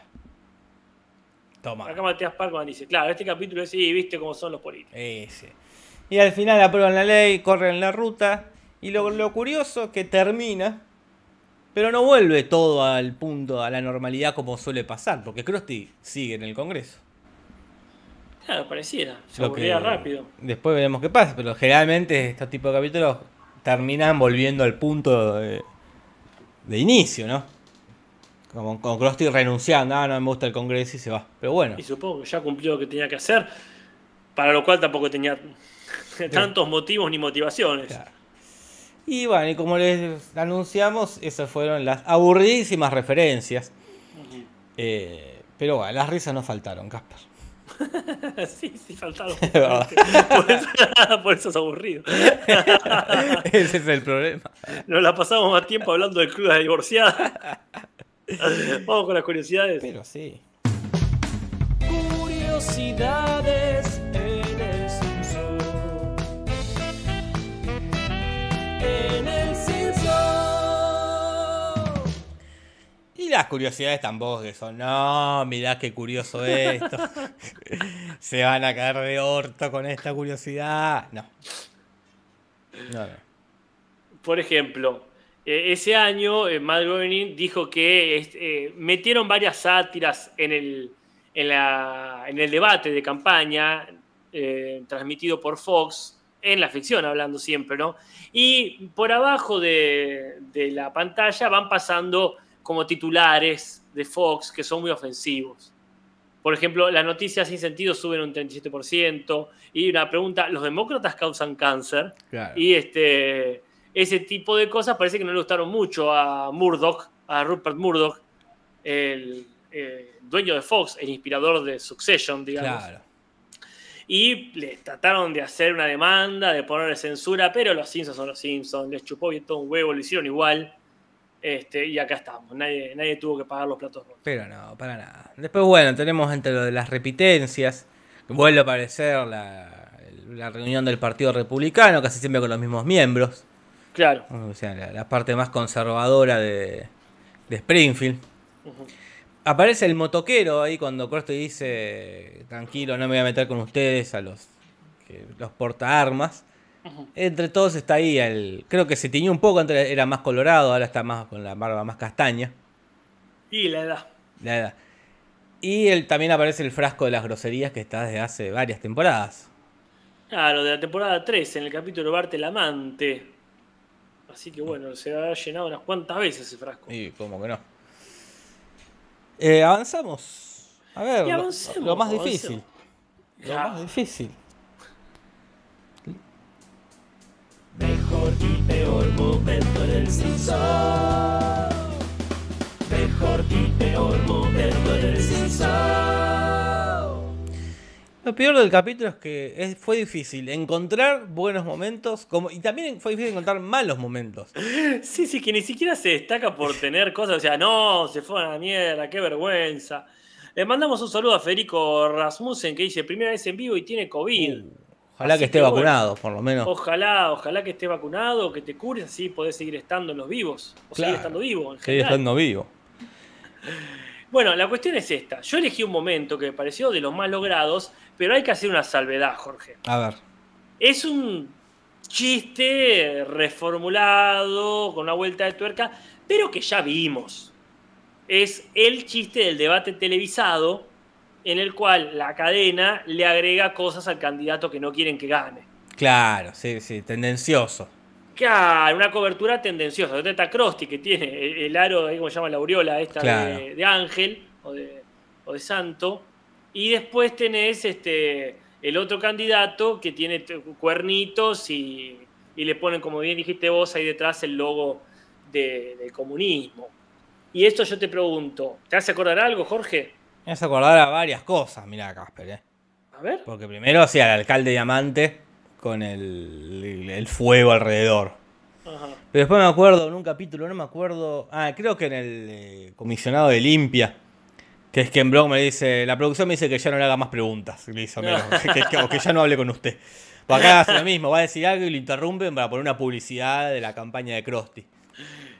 Toma. Acá Matías Parkman dice, claro, este capítulo es, sí, viste cómo son los políticos. Y al final aprueban la ley, corren la ruta. Y lo, lo curioso que termina pero no vuelve todo al punto, a la normalidad como suele pasar, porque Krusty sigue en el Congreso. Claro, pareciera. Se aburría rápido. Después veremos qué pasa, pero generalmente estos tipos de capítulos terminan volviendo al punto de, inicio, ¿no? Como con Krusty renunciando, ah, no me gusta el Congreso y se va. Pero bueno. Y supongo que ya cumplió lo que tenía que hacer, para lo cual tampoco tenía [LAUGHS] tantos motivos ni motivaciones. Claro. Y bueno, y como les anunciamos, esas fueron las aburridísimas referencias. Eh, pero bueno, las risas no faltaron, Casper. [LAUGHS] sí, sí, faltaron. [LAUGHS] [LAUGHS] por, eso, es aburrido. Ese es el problema. Nos la pasamos más tiempo hablando del club de divorciada. Vamos con las curiosidades. Pero sí. Curiosidades las curiosidades tampoco que son, no, mirá qué curioso esto. [LAUGHS] Se van a caer de orto con esta curiosidad. No. Por ejemplo, eh, ese año eh, Matt Groening dijo que eh, metieron varias sátiras en el, en, el debate de campaña transmitido por Fox, en la ficción hablando siempre, ¿no? Y por abajo de, de la pantalla van pasando como titulares de Fox que son muy ofensivos. Por ejemplo, las noticias sin sentido suben un 37%. Y una pregunta, ¿los demócratas causan cáncer? Y este, ese tipo de cosas parece que no le gustaron mucho a Murdoch, a Rupert Murdoch, el dueño de Fox, el inspirador de Succession, digamos. Y le trataron de hacer una demanda, de ponerle censura, pero los Simpsons son los Simpsons, les chupó bien todo un huevo, lo hicieron igual. Este, y acá estamos, nadie, nadie tuvo que pagar los platos rotos. Pero no, para nada. Después, bueno, tenemos entre lo de las repitencias, vuelve a aparecer la, reunión del Partido Republicano, casi siempre con los mismos miembros. Claro. O sea, la, parte más conservadora de, Springfield. Aparece el motoquero ahí cuando Crosto dice, tranquilo, no me voy a meter con ustedes, a los, que, los porta armas. Entre todos está ahí el. Creo que se tiñó un poco, antes era más colorado, ahora está más con la barba más castaña. Y la edad. La edad. Y él, también aparece el frasco de las groserías que está desde hace varias temporadas. Claro, de la temporada 3, en el capítulo Bart el amante. Así que bueno, se ha llenado unas cuantas veces ese frasco. Y como que no. Eh, avanzamos. A ver, Y lo- avancemos, lo, más difícil. Lo más difícil. Peor momento en el Simpson. Mejor y peor momento en el Simpson. Lo peor del capítulo es que es- fue difícil encontrar buenos momentos como, y también fue difícil encontrar malos momentos. Sí, sí, que ni siquiera se destaca por tener cosas. O sea, no, se fue a la mierda, qué vergüenza. Le mandamos un saludo a Federico Rasmussen que dice primera vez en vivo y tiene COVID. Ojalá Así que esté que bueno. vacunado, por lo menos. Ojalá, ojalá que esté vacunado, que te cures, así podés seguir estando en los vivos. O seguir Claro. estando vivo en general. estando vivo. [LAUGHS] Bueno, la cuestión es esta. Yo elegí un momento que me pareció de los más logrados, pero hay que hacer una salvedad, Jorge. A ver. Es un chiste reformulado, con una vuelta de tuerca, pero que ya vimos. Es el chiste del debate televisado en el cual la cadena le agrega cosas al candidato que no quieren que gane. Claro, sí, sí, tendencioso. Claro, una cobertura tendenciosa. Donde está Krusty, que tiene el, el aro, como se llama la aureola esta Claro. de, de ángel o de, o de santo. Y después tenés este, el otro candidato que tiene cuernitos y, y le ponen, como bien dijiste vos, ahí detrás el logo de- del comunismo. Y esto yo te pregunto, ¿te hace acordar algo, Jorge? Me hace acordar a varias cosas, mirá, Casper, ¿eh? A ver. Porque primero, sí, al alcalde diamante con el, el fuego alrededor. Ajá. Pero después me acuerdo en un capítulo, no me acuerdo. Ah, creo que en el eh, comisionado de limpia. Que es que en blog me dice, la producción me dice que ya no le haga más preguntas. Le dice Homero, [LAUGHS] que, que- o que ya no hable con usted. Pues acá hace lo mismo, va a decir algo y lo interrumpen para poner una publicidad de la campaña de Krusty.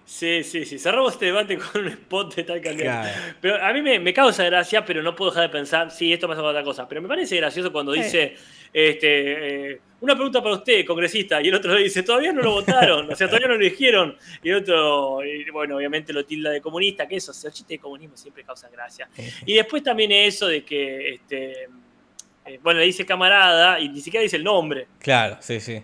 Sí, sí, sí. Cerramos este debate con un spot de tal candidato. Claro. Pero a mí me, me causa gracia, pero no puedo dejar de pensar, sí, esto pasa con otra cosa. Pero me parece gracioso cuando Sí. dice, este, eh, una pregunta para usted, congresista, y el otro le dice, todavía no lo votaron, o sea, todavía no lo eligieron. Y el otro, y bueno, obviamente lo tilda de comunista, que eso, o sea, el chiste de comunismo siempre causa gracia. Y después también eso de que, este, eh, bueno, le dice camarada y ni siquiera dice el nombre. Claro, sí, sí.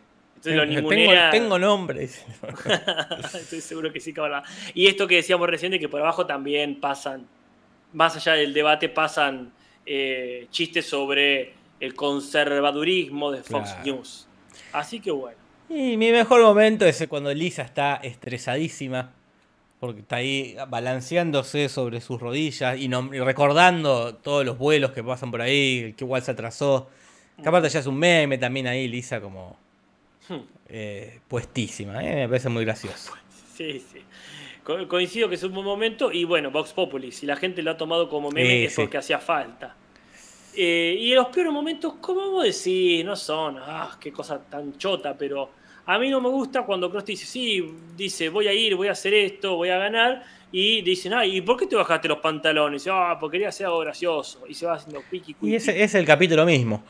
Entonces lo Tengo, ningunea. tengo nombre. dice. [LAUGHS] Estoy seguro que sí, camarada. Y esto que decíamos recién de que por abajo también pasan, más allá del debate, pasan eh, chistes sobre el conservadurismo de Fox Claro. News. Así que bueno. Y mi mejor momento es cuando Lisa está estresadísima. Porque está ahí balanceándose sobre sus rodillas y, recordando todos los vuelos que pasan por ahí, que igual se atrasó. Que aparte ya es un meme también ahí, Lisa como Hmm. [LAUGHS] eh, puestísima. eh, Me parece muy gracioso. Sí, sí. Co- coincido que es un buen momento y bueno, Vox Populi, si la gente lo ha tomado como meme es sí. porque hacía falta. Eh, y los peores momentos, ¿cómo vos decís? No son, ah, qué cosa tan chota, pero a mí no me gusta cuando Krusty dice, sí, dice, voy a ir, voy a hacer esto, voy a ganar, y dicen, ay, ¿y por qué te bajaste los pantalones? Y dice, ah, porque quería hacer algo gracioso, y se va haciendo piqui, Y ese es el capítulo mismo.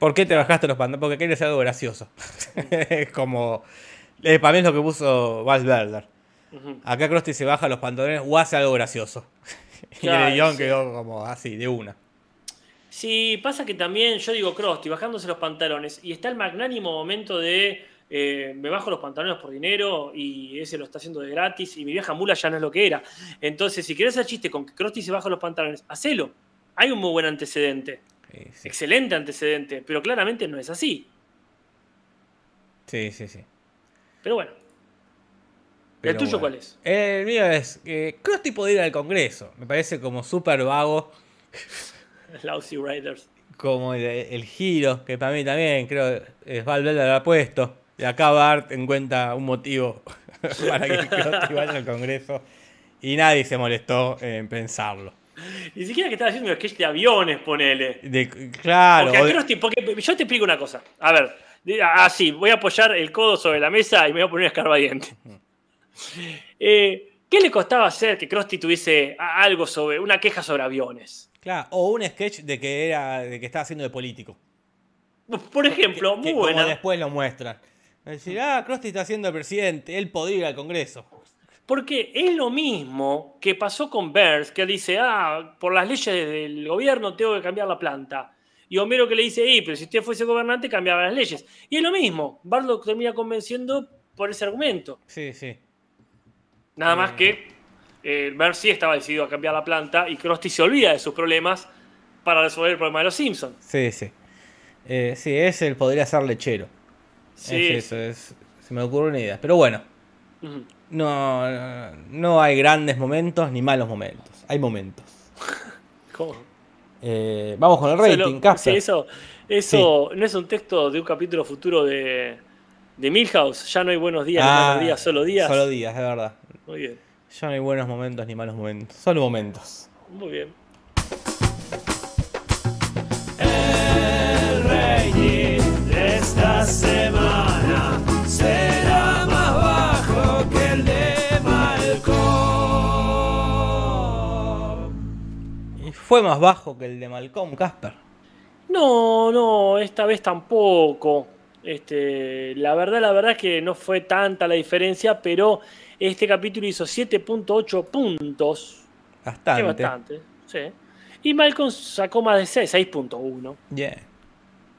¿Por qué te bajaste los pantalones? Porque quieres algo gracioso. [LAUGHS] es como. eh, para mí es lo que puso Val Verder. Acá Krusty se baja los pantalones o hace algo gracioso. [LAUGHS] y el guion sí. quedó como así, de una. Sí, pasa que también yo digo Krusty, bajándose los pantalones, y está el magnánimo momento de eh, me bajo los pantalones por dinero y ese lo está haciendo de gratis y mi vieja mula ya no es lo que era. Entonces, si querés hacer chiste con que Krusty se baja los pantalones, hacelo. Hay un muy buen antecedente, Sí, excelente antecedente, pero claramente no es así. sí. sí, sí. Pero bueno, Pero ¿el tuyo bueno. cuál es? El mío es que Krusty podría ir al Congreso. Me parece como súper vago. [LAUGHS] Lousy Riders. Como el, el giro, que para mí también creo es Val Verder lo ha puesto. Y acá Bart encuentra un motivo [LAUGHS] para que Krusty vaya al Congreso. Y nadie se molestó en pensarlo. [LAUGHS] Ni siquiera que estaba haciendo un sketch de aviones, ponele. De- claro. Porque, de- porque yo te explico una cosa. A ver, así, voy a apoyar el codo sobre la mesa y me voy a poner escarbadiente. Eh, ¿Qué le costaba hacer que Krusty tuviese algo sobre, una queja sobre aviones? claro, o un sketch de que era de que estaba haciendo de político. Por ejemplo, Que- muy que como buena. después lo muestran. Es decir, ah, Krusty está siendo presidente, él podría ir al Congreso. Porque es lo mismo que pasó con Burns, que dice, ah, por las leyes del gobierno tengo que cambiar la planta. Y Homero que le dice, y, pero si usted fuese gobernante cambiaba las leyes. Y es lo mismo, Barlow termina convenciendo por ese argumento. Sí, sí. Nada más que eh, Burns sí estaba decidido a cambiar la planta y Krusty se olvida de sus problemas para resolver el problema de los Simpsons. Sí, sí. Eh, sí, ese él podría ser lechero. Sí. Es eso, es- se me ocurre una idea. Pero bueno, Ujú. No, no, no hay grandes momentos ni malos momentos. Hay momentos. [LAUGHS] ¿Cómo? Eh, vamos con el rating, Casper. sí, eso, eso no es un texto de un capítulo futuro de, de Milhouse. Ya no hay buenos días, ni Ah, malos días, solo días. Solo días, de verdad. Muy bien, Ya no hay buenos momentos ni malos momentos. Solo momentos. muy bien. Fue más bajo que el de Malcolm, Casper. No, no, esta vez tampoco. Este, la verdad, la verdad es que no fue tanta la diferencia, pero este capítulo hizo 7.8 puntos. Bastante. bastante, sí. Y Malcolm sacó más de 6, 6.1. Bien.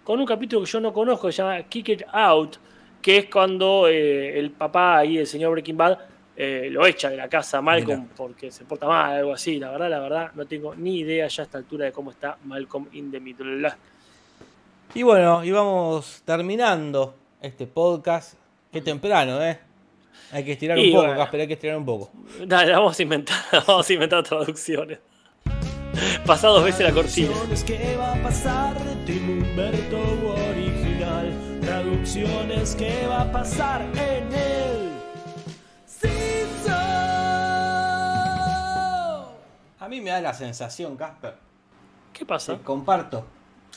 Con un capítulo que yo no conozco, que se llama Kick It Out, que es cuando eh, el papá ahí, el señor Breaking Bad, eh, lo echa de la casa Malcolm Mira. porque se porta mal, algo así. La verdad, la verdad, no tengo ni idea ya a esta altura de cómo está Malcolm in the Middle. Y bueno, y vamos terminando este podcast. Qué temprano, ¿eh? Hay que estirar Y un poco, bueno. Casper, hay que estirar un poco. Dale, vamos a inventar, [LAUGHS] vamos a inventar traducciones. Pasá dos veces la cortina. Traducciones, ¿Qué va a pasar de Tim Humberto original? Traducciones, ¿qué va a pasar en el mí me da la sensación, Casper, ¿Qué pasa? comparto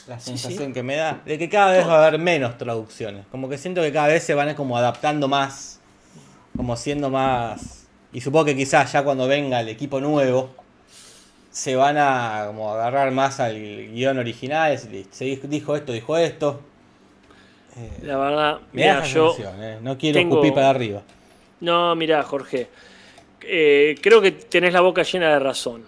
la sensación sí. que me da de que cada vez va a haber menos traducciones. Como que siento que cada vez se van como adaptando más, como siendo más... Y supongo que quizás ya cuando venga el equipo nuevo, se van a como agarrar más al guion original. Se dijo- esto, dijo esto. Eh, La verdad, mira, yo. sensación, eh, no quiero tengo- escupir para arriba. No, mira, Jorge. eh, creo que tenés la boca llena de razón.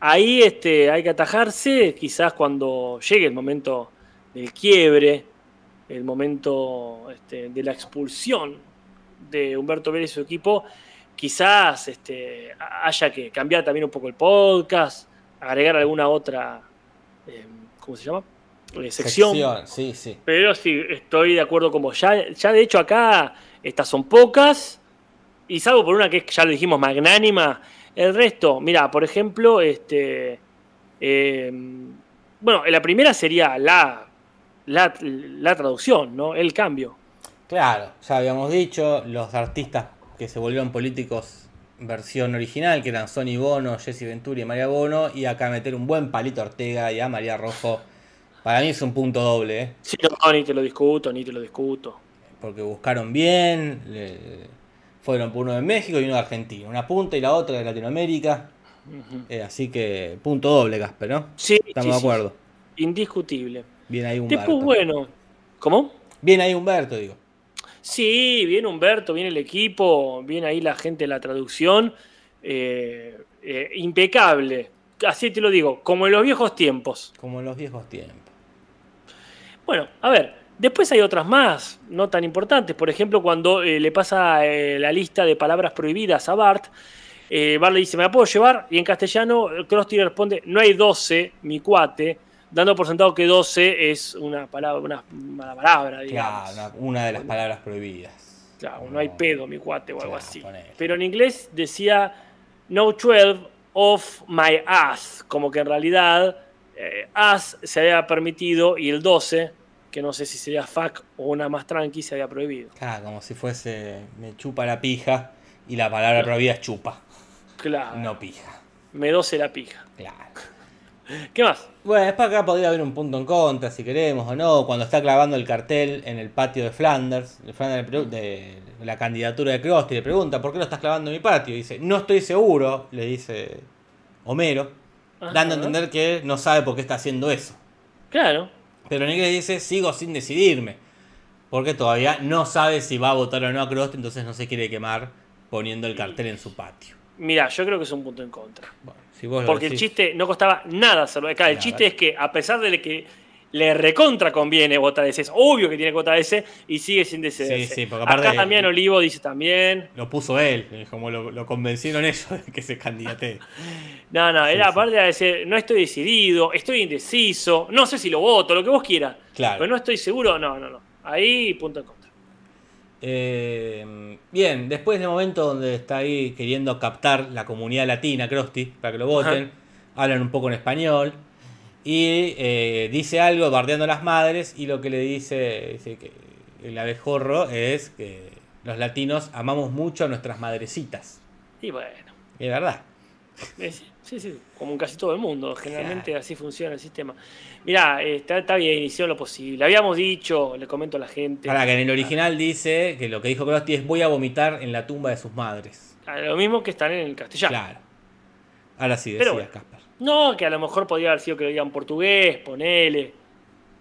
Ahí este, hay que atajarse, quizás cuando llegue el momento del quiebre, el momento este, de la expulsión de Humberto Vélez y su equipo, quizás este, haya que cambiar también un poco el podcast, agregar alguna otra, eh, ¿cómo se llama? Eh, sección. Sección, sí, sí. Pero sí, estoy de acuerdo con vos. Ya, ya de hecho acá estas son pocas. Y salvo por una que ya lo dijimos, magnánima. El resto, mira, por ejemplo, este. eh, bueno, la primera sería la, la, la traducción, ¿no? El cambio. Claro, ya habíamos dicho, los artistas que se volvieron políticos versión original, que eran Sonny Bono, Jesse Ventura y María Bono, y acá meter un buen palito a Ortega y a María Rojo, para mí es un punto doble, ¿eh? Sí, no, ni te lo discuto, ni te lo discuto. porque buscaron bien, le- fueron por uno de México y uno de Argentina, una punta y la otra de Latinoamérica, eh, así que punto doble, Gasper, ¿no? Sí, Estamos sí, de sí, acuerdo. indiscutible. Bien ahí Humberto. Después, bueno. ¿Cómo? Bien ahí Humberto, digo. Sí, viene Humberto, viene el equipo, viene ahí la gente de la traducción. eh, eh, impecable. Así te lo digo, como en los viejos tiempos. Como en los viejos tiempos. Bueno, a ver, después hay otras más, no tan importantes. Por ejemplo, cuando eh, le pasa eh, la lista de palabras prohibidas a Bart, eh, Bart le dice, ¿me la puedo llevar? Y en castellano, Krusty responde, no hay 12, mi cuate, dando por sentado que 12 es una palabra, una mala palabra, digamos. Claro, una, de las palabras prohibidas. Claro, no hay pedo, mi cuate, o algo Claro, así. Pero en inglés decía no 12 of my ass, como que en realidad ass se había permitido y el 12, que no sé si sería fuck o una más tranqui, se había prohibido. Claro, como si fuese me chupa la pija y la palabra prohibida es chupa, Claro, no pija. me 12 la pija. Claro. [LAUGHS] ¿Qué más? Bueno, después acá podría haber un punto en contra si queremos o no. Cuando está clavando el cartel en el patio de Flanders, de, Flanders la candidatura de Krusty, le pregunta, ¿por qué lo estás clavando en mi patio? Y dice, no estoy seguro, le dice Homero, dando a entender que no sabe por qué está haciendo eso. Claro, Pero en inglés dice, sigo sin decidirme. Porque todavía no sabe si va a votar o no a Krusty, entonces no se quiere quemar poniendo el cartel en su patio. Mira, yo creo que es un punto en contra. Bueno, si vos Porque el chiste no costaba nada hacerlo. Acá, el Claro. chiste es que, a pesar de que le recontra conviene votar ese, es obvio que tiene votar ese y sigue sin decidirse. Sí, sí, porque aparte- Acá también Olivo dice también. Lo puso él, eh, como lo, lo convencieron ellos de que se candidate. [LAUGHS] No, no, era sí. aparte de decir, no estoy decidido, estoy indeciso, no sé si lo voto, lo que vos quieras. Claro. Pero no estoy seguro, no, no, no. Ahí punto en contra. Eh, bien, después del momento donde está ahí queriendo captar la comunidad latina, Krusty, para que lo voten, hablan un poco en español y eh, dice algo bardeando a las madres y lo que le dice, dice que el abejorro es que los latinos amamos mucho a nuestras madrecitas. Y bueno, Es verdad. sí, sí, como en casi todo el mundo. Generalmente así funciona el sistema. Mirá, está, está bien, hicieron lo posible. Habíamos dicho, le comento a la gente. Ahora que en el original dice que lo que dijo Krusty es voy a vomitar en la tumba de sus madres. Ah, Lo mismo que están en el castellano. Claro. Ahora sí, Pero decía bueno. Casper. No, que a lo mejor podría haber sido que lo digan portugués, ponele.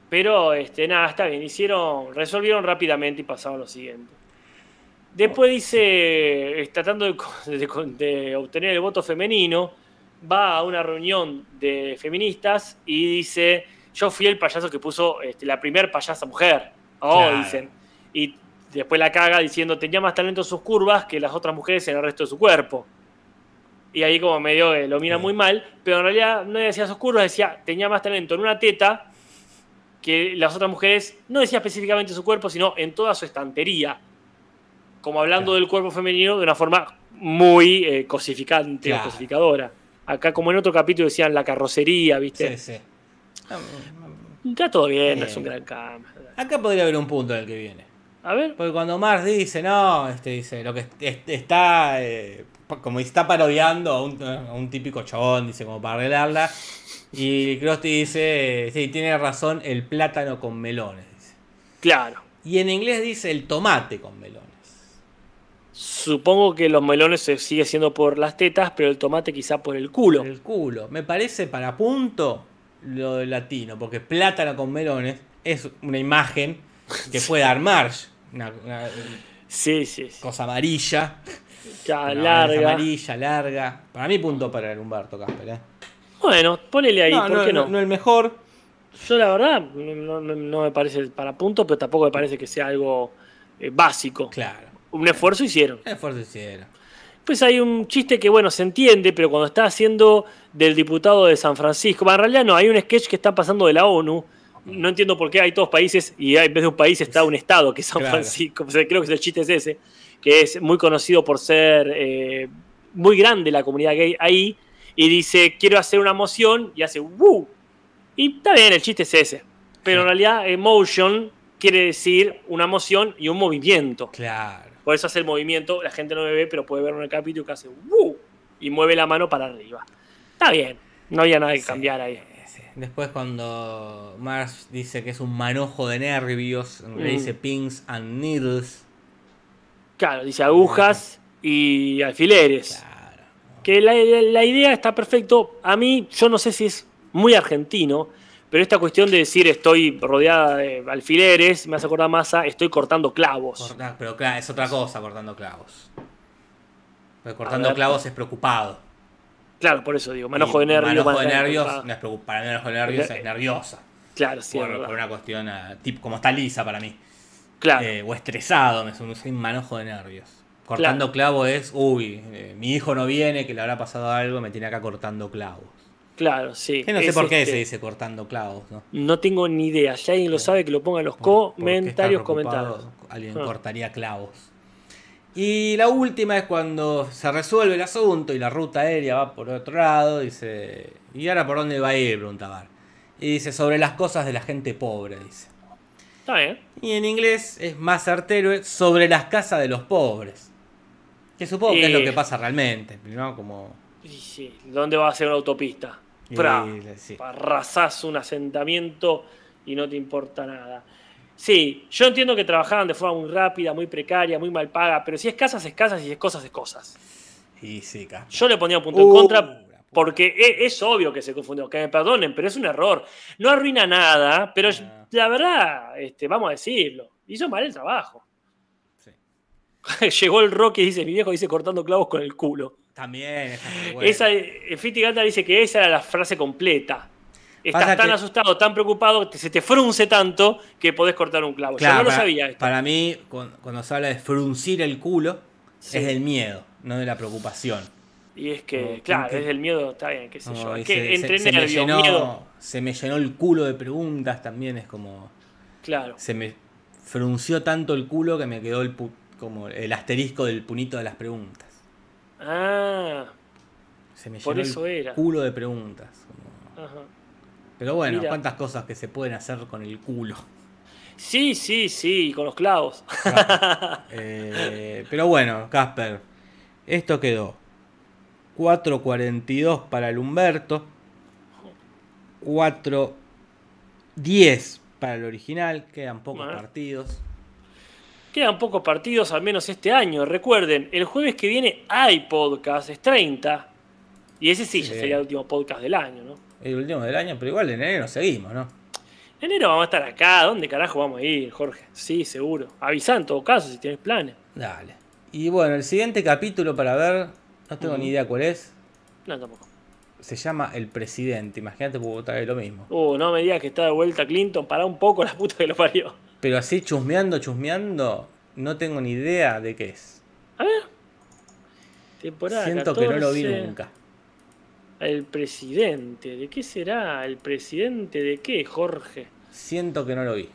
Pero este, nada, está bien. Hicieron, resolvieron rápidamente y pasaron lo siguiente. Después dice, tratando de, [LAUGHS] de de obtener el voto femenino, va a una reunión de feministas y dice, yo fui el payaso que puso este, la primer payasa mujer. Oh, Claro. dicen. Y después la caga diciendo, tenía más talento en sus curvas que las otras mujeres en el resto de su cuerpo. Y ahí como medio que lo mira muy mal, pero en realidad no decía sus curvas, decía, tenía más talento en una teta que las otras mujeres, no decía específicamente su cuerpo, sino en toda su estantería. Como hablando Claro. del cuerpo femenino de una forma muy eh, cosificante Claro. o cosificadora. Acá, como en otro capítulo decían la carrocería, ¿viste? Sí, sí. Está todo bien, es un gran cambio. Acá podría haber un punto en el que viene. A ver, Porque cuando Mars dice, no, este dice, lo que est- est- está, eh, como está parodiando a un, a un típico chabón, dice, como para arreglarla. Y Krusty dice, sí, tiene razón, el plátano con melones. dice. claro. Y en inglés dice el tomate con melones. Supongo que los melones se sigue siendo por las tetas, pero el tomate quizá por el culo. El culo. Me parece para punto lo del latino, porque plátano con melones es una imagen que puede dar Marge. Una, una Sí, sí, sí. cosa amarilla. Ya, larga. Amarilla, larga. Para mí punto para el Humberto Casper, ¿eh? Bueno, ponele ahí, no, ¿por no, qué no? no, no el mejor. Yo la verdad no, me parece para punto, pero tampoco me parece que sea algo eh, básico. Claro. Un esfuerzo hicieron. El esfuerzo hicieron. Pues hay un chiste que, bueno, se entiende, pero cuando está haciendo del diputado de San Francisco, bueno, en realidad no, hay un sketch que está pasando de la ONU. No entiendo por qué hay todos países y en vez de un país está un estado, que es San Claro. Francisco. O sea, creo que el chiste es ese, que es muy conocido por ser eh, muy grande la comunidad gay ahí. Y dice, quiero hacer una moción y hace ¡Woo! Y está bien, el chiste es ese. Pero Sí. en realidad, emotion quiere decir una moción y un movimiento. Claro. Por eso hace el movimiento, la gente no me ve, pero puede verlo en el capítulo que hace ¡Woo! y mueve la mano para arriba. Está bien, no había nada que Sí, cambiar ahí. Después cuando Mars dice que es un manojo de nervios, le Mm. dice pins and needles. Claro, dice agujas y alfileres. Claro. Que la, la idea está perfecto. A mí, yo no sé si es muy argentino, pero esta cuestión de decir estoy rodeada de alfileres me hace acordar más a estoy cortando clavos. Pero claro, es otra cosa cortando clavos. Porque cortando ver. clavos es preocupado. Claro, por eso digo, manojo de nervios. Manojo de nervios, no es para mí manojo de nervios Eh, es nerviosa. Claro, sí, por, una cuestión, ah, tipo, como está lisa para mí. Claro. Eh, o estresado, me soy un manojo de nervios. Cortando clavo es, uy, eh, mi hijo no viene, que le habrá pasado algo, me tiene acá cortando clavos. Claro, sí. Que no sé por qué este- se dice cortando clavos, ¿no? No tengo ni idea. Si alguien lo sabe, que lo ponga en los ¿Por- por qué comentarios, comentarios. Alguien Ah. cortaría clavos. Y la última es cuando se resuelve el asunto y la ruta aérea va por otro lado. Dice, ¿y ahora por dónde va a ir? Pregunta Bar. Y dice, sobre las cosas de la gente pobre, dice. Está bien. Y en inglés es más certero, es sobre las casas de los pobres. Que supongo que es lo que pasa realmente, ¿no? Como... Y sí, ¿Dónde va a ser una autopista? Pra, sí. arrasás un asentamiento y no te importa nada. Sí, yo entiendo que trabajaban de forma muy rápida, muy precaria, muy mal paga, pero si es casas, es casas y si es cosas, es cosas. Y sí, ca- Yo le ponía un punto en Uh, contra. Porque e- es, obvio que se confundió. Que me perdonen, pero es un error. No arruina nada, pero No. la verdad, este, vamos a decirlo, hizo mal el trabajo. sí. [LAUGHS] Llegó el Rocky y dice, mi viejo dice cortando clavos con el culo. También, esa buena. Esa, eh, Fiti Ganta dice que esa era la frase completa. Estás Pasa tan que- asustado, tan preocupado, que se te frunce tanto que podés cortar un clavo. Claro, Yo no lo sabía esto. para mí, cu- cuando se habla de fruncir el culo, Sí. es del miedo, no de la preocupación. Y es que, claro, que- es del miedo, está bien, qué sé yo. Es que se- entre se me nervios, llenó- miedo. Se me llenó el culo de preguntas también, es como. Claro. Se me frunció tanto el culo que me quedó el pu- como el asterisco del punito de las preguntas. Ah, Se me Por llenó eso el era. culo de preguntas. como- ajá. Pero bueno, Mira. cuántas cosas que se pueden hacer con el culo. Sí, sí, sí, con los clavos. [LAUGHS] Eh, pero bueno, Casper, esto quedó 4.42 para el Humberto, 4.10 para el original, quedan pocos Bueno. partidos. Quedan pocos partidos, al menos este año. Recuerden, el jueves que viene hay podcast, es 30. Y ese sí, ya sería el último podcast del año, ¿no? El último del año, pero igual en enero seguimos, ¿no? En enero vamos a estar acá. ¿Dónde carajo vamos a ir, Jorge? Sí, seguro. Avisa en todo caso si tienes planes. Dale. Y bueno, el siguiente capítulo para ver, no tengo ni idea cuál es, No, tampoco. se llama El Presidente. Imagínate, puedo votar lo mismo. Uh, no me digas que está de vuelta Clinton. Pará un poco la puta que lo parió. Pero así chusmeando, chusmeando, no tengo ni idea de qué es. A ver. Temporada Siento que no lo vi 14. nunca. El presidente. ¿De qué será? ¿El presidente de qué, Jorge? Siento que no lo vi.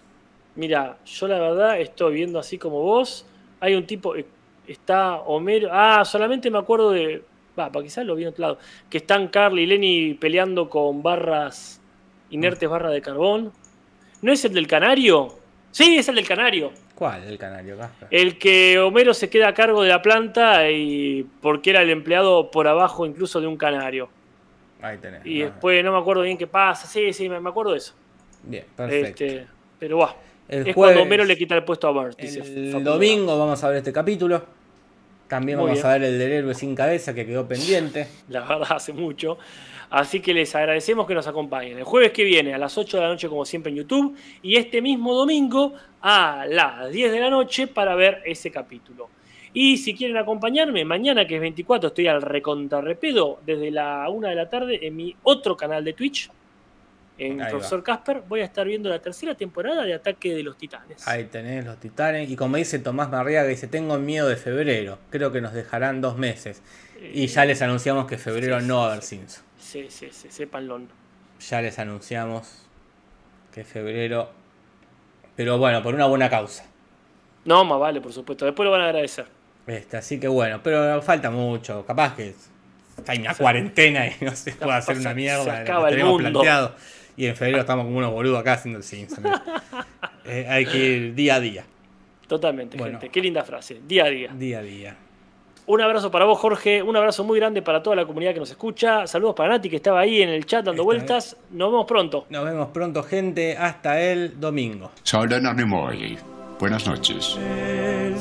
Mira, yo la verdad estoy viendo así como vos. Hay un tipo. Está Homero. Ah, solamente me acuerdo de. Va, para quizás lo vi en otro lado. Que están Carl y Lenny peleando con barras. Inertes barras de carbón. ¿No es el del canario? Sí, es el del canario. ¿Cuál? El canario. El que Homero se queda a cargo de la planta y porque era el empleado por abajo incluso de un canario. Ahí tenés. Y después no me acuerdo bien qué pasa. Sí, sí, me acuerdo de eso. Bien, perfecto. Este, pero va. es jueves, cuando Homero le quita el puesto a Bart. dice el domingo vamos a ver este capítulo. También Muy vamos bien. a ver el del héroe sin cabeza que quedó pendiente. [LAUGHS] La verdad, hace mucho. Así que les agradecemos que nos acompañen. El jueves que viene a las 8 de la noche, como siempre, en YouTube. Y este mismo domingo a las 10 de la noche para ver ese capítulo. Y si quieren acompañarme, mañana que es 24, estoy al recontrarrepedo desde la 1 de la tarde en mi otro canal de Twitch, en Ahí va. Profesor Casper. Voy a estar viendo la tercera temporada de Ataque de los Titanes. Ahí tenés los titanes. Y como dice Tomás Marriaga, dice, tengo miedo de febrero. Creo que nos dejarán dos meses. Y ya les anunciamos que febrero Eh, sí, no va a haber sí. Simpson. Sí, sí, sí, sépanlo. Ya les anunciamos que febrero... Pero bueno, por una buena causa. No, más vale, por supuesto. Después lo van a agradecer. Este, así que bueno, pero falta mucho. Capaz que en una Se- cuarentena y no se puede hacer se- una se mierda. que acaba el mundo. planteado. Y en febrero estamos como unos boludos acá haciendo el Simpson. [LAUGHS] Eh, hay que ir día a día. Totalmente, Bueno. gente. Qué linda frase. Día a día. Día a día. Un abrazo para vos, Jorge. Un abrazo muy grande para toda la comunidad que nos escucha. Saludos para Nati, que estaba ahí en el chat dando vueltas. Nos vemos pronto. Nos vemos pronto, gente. Hasta el domingo. Nimoy. Buenas noches. El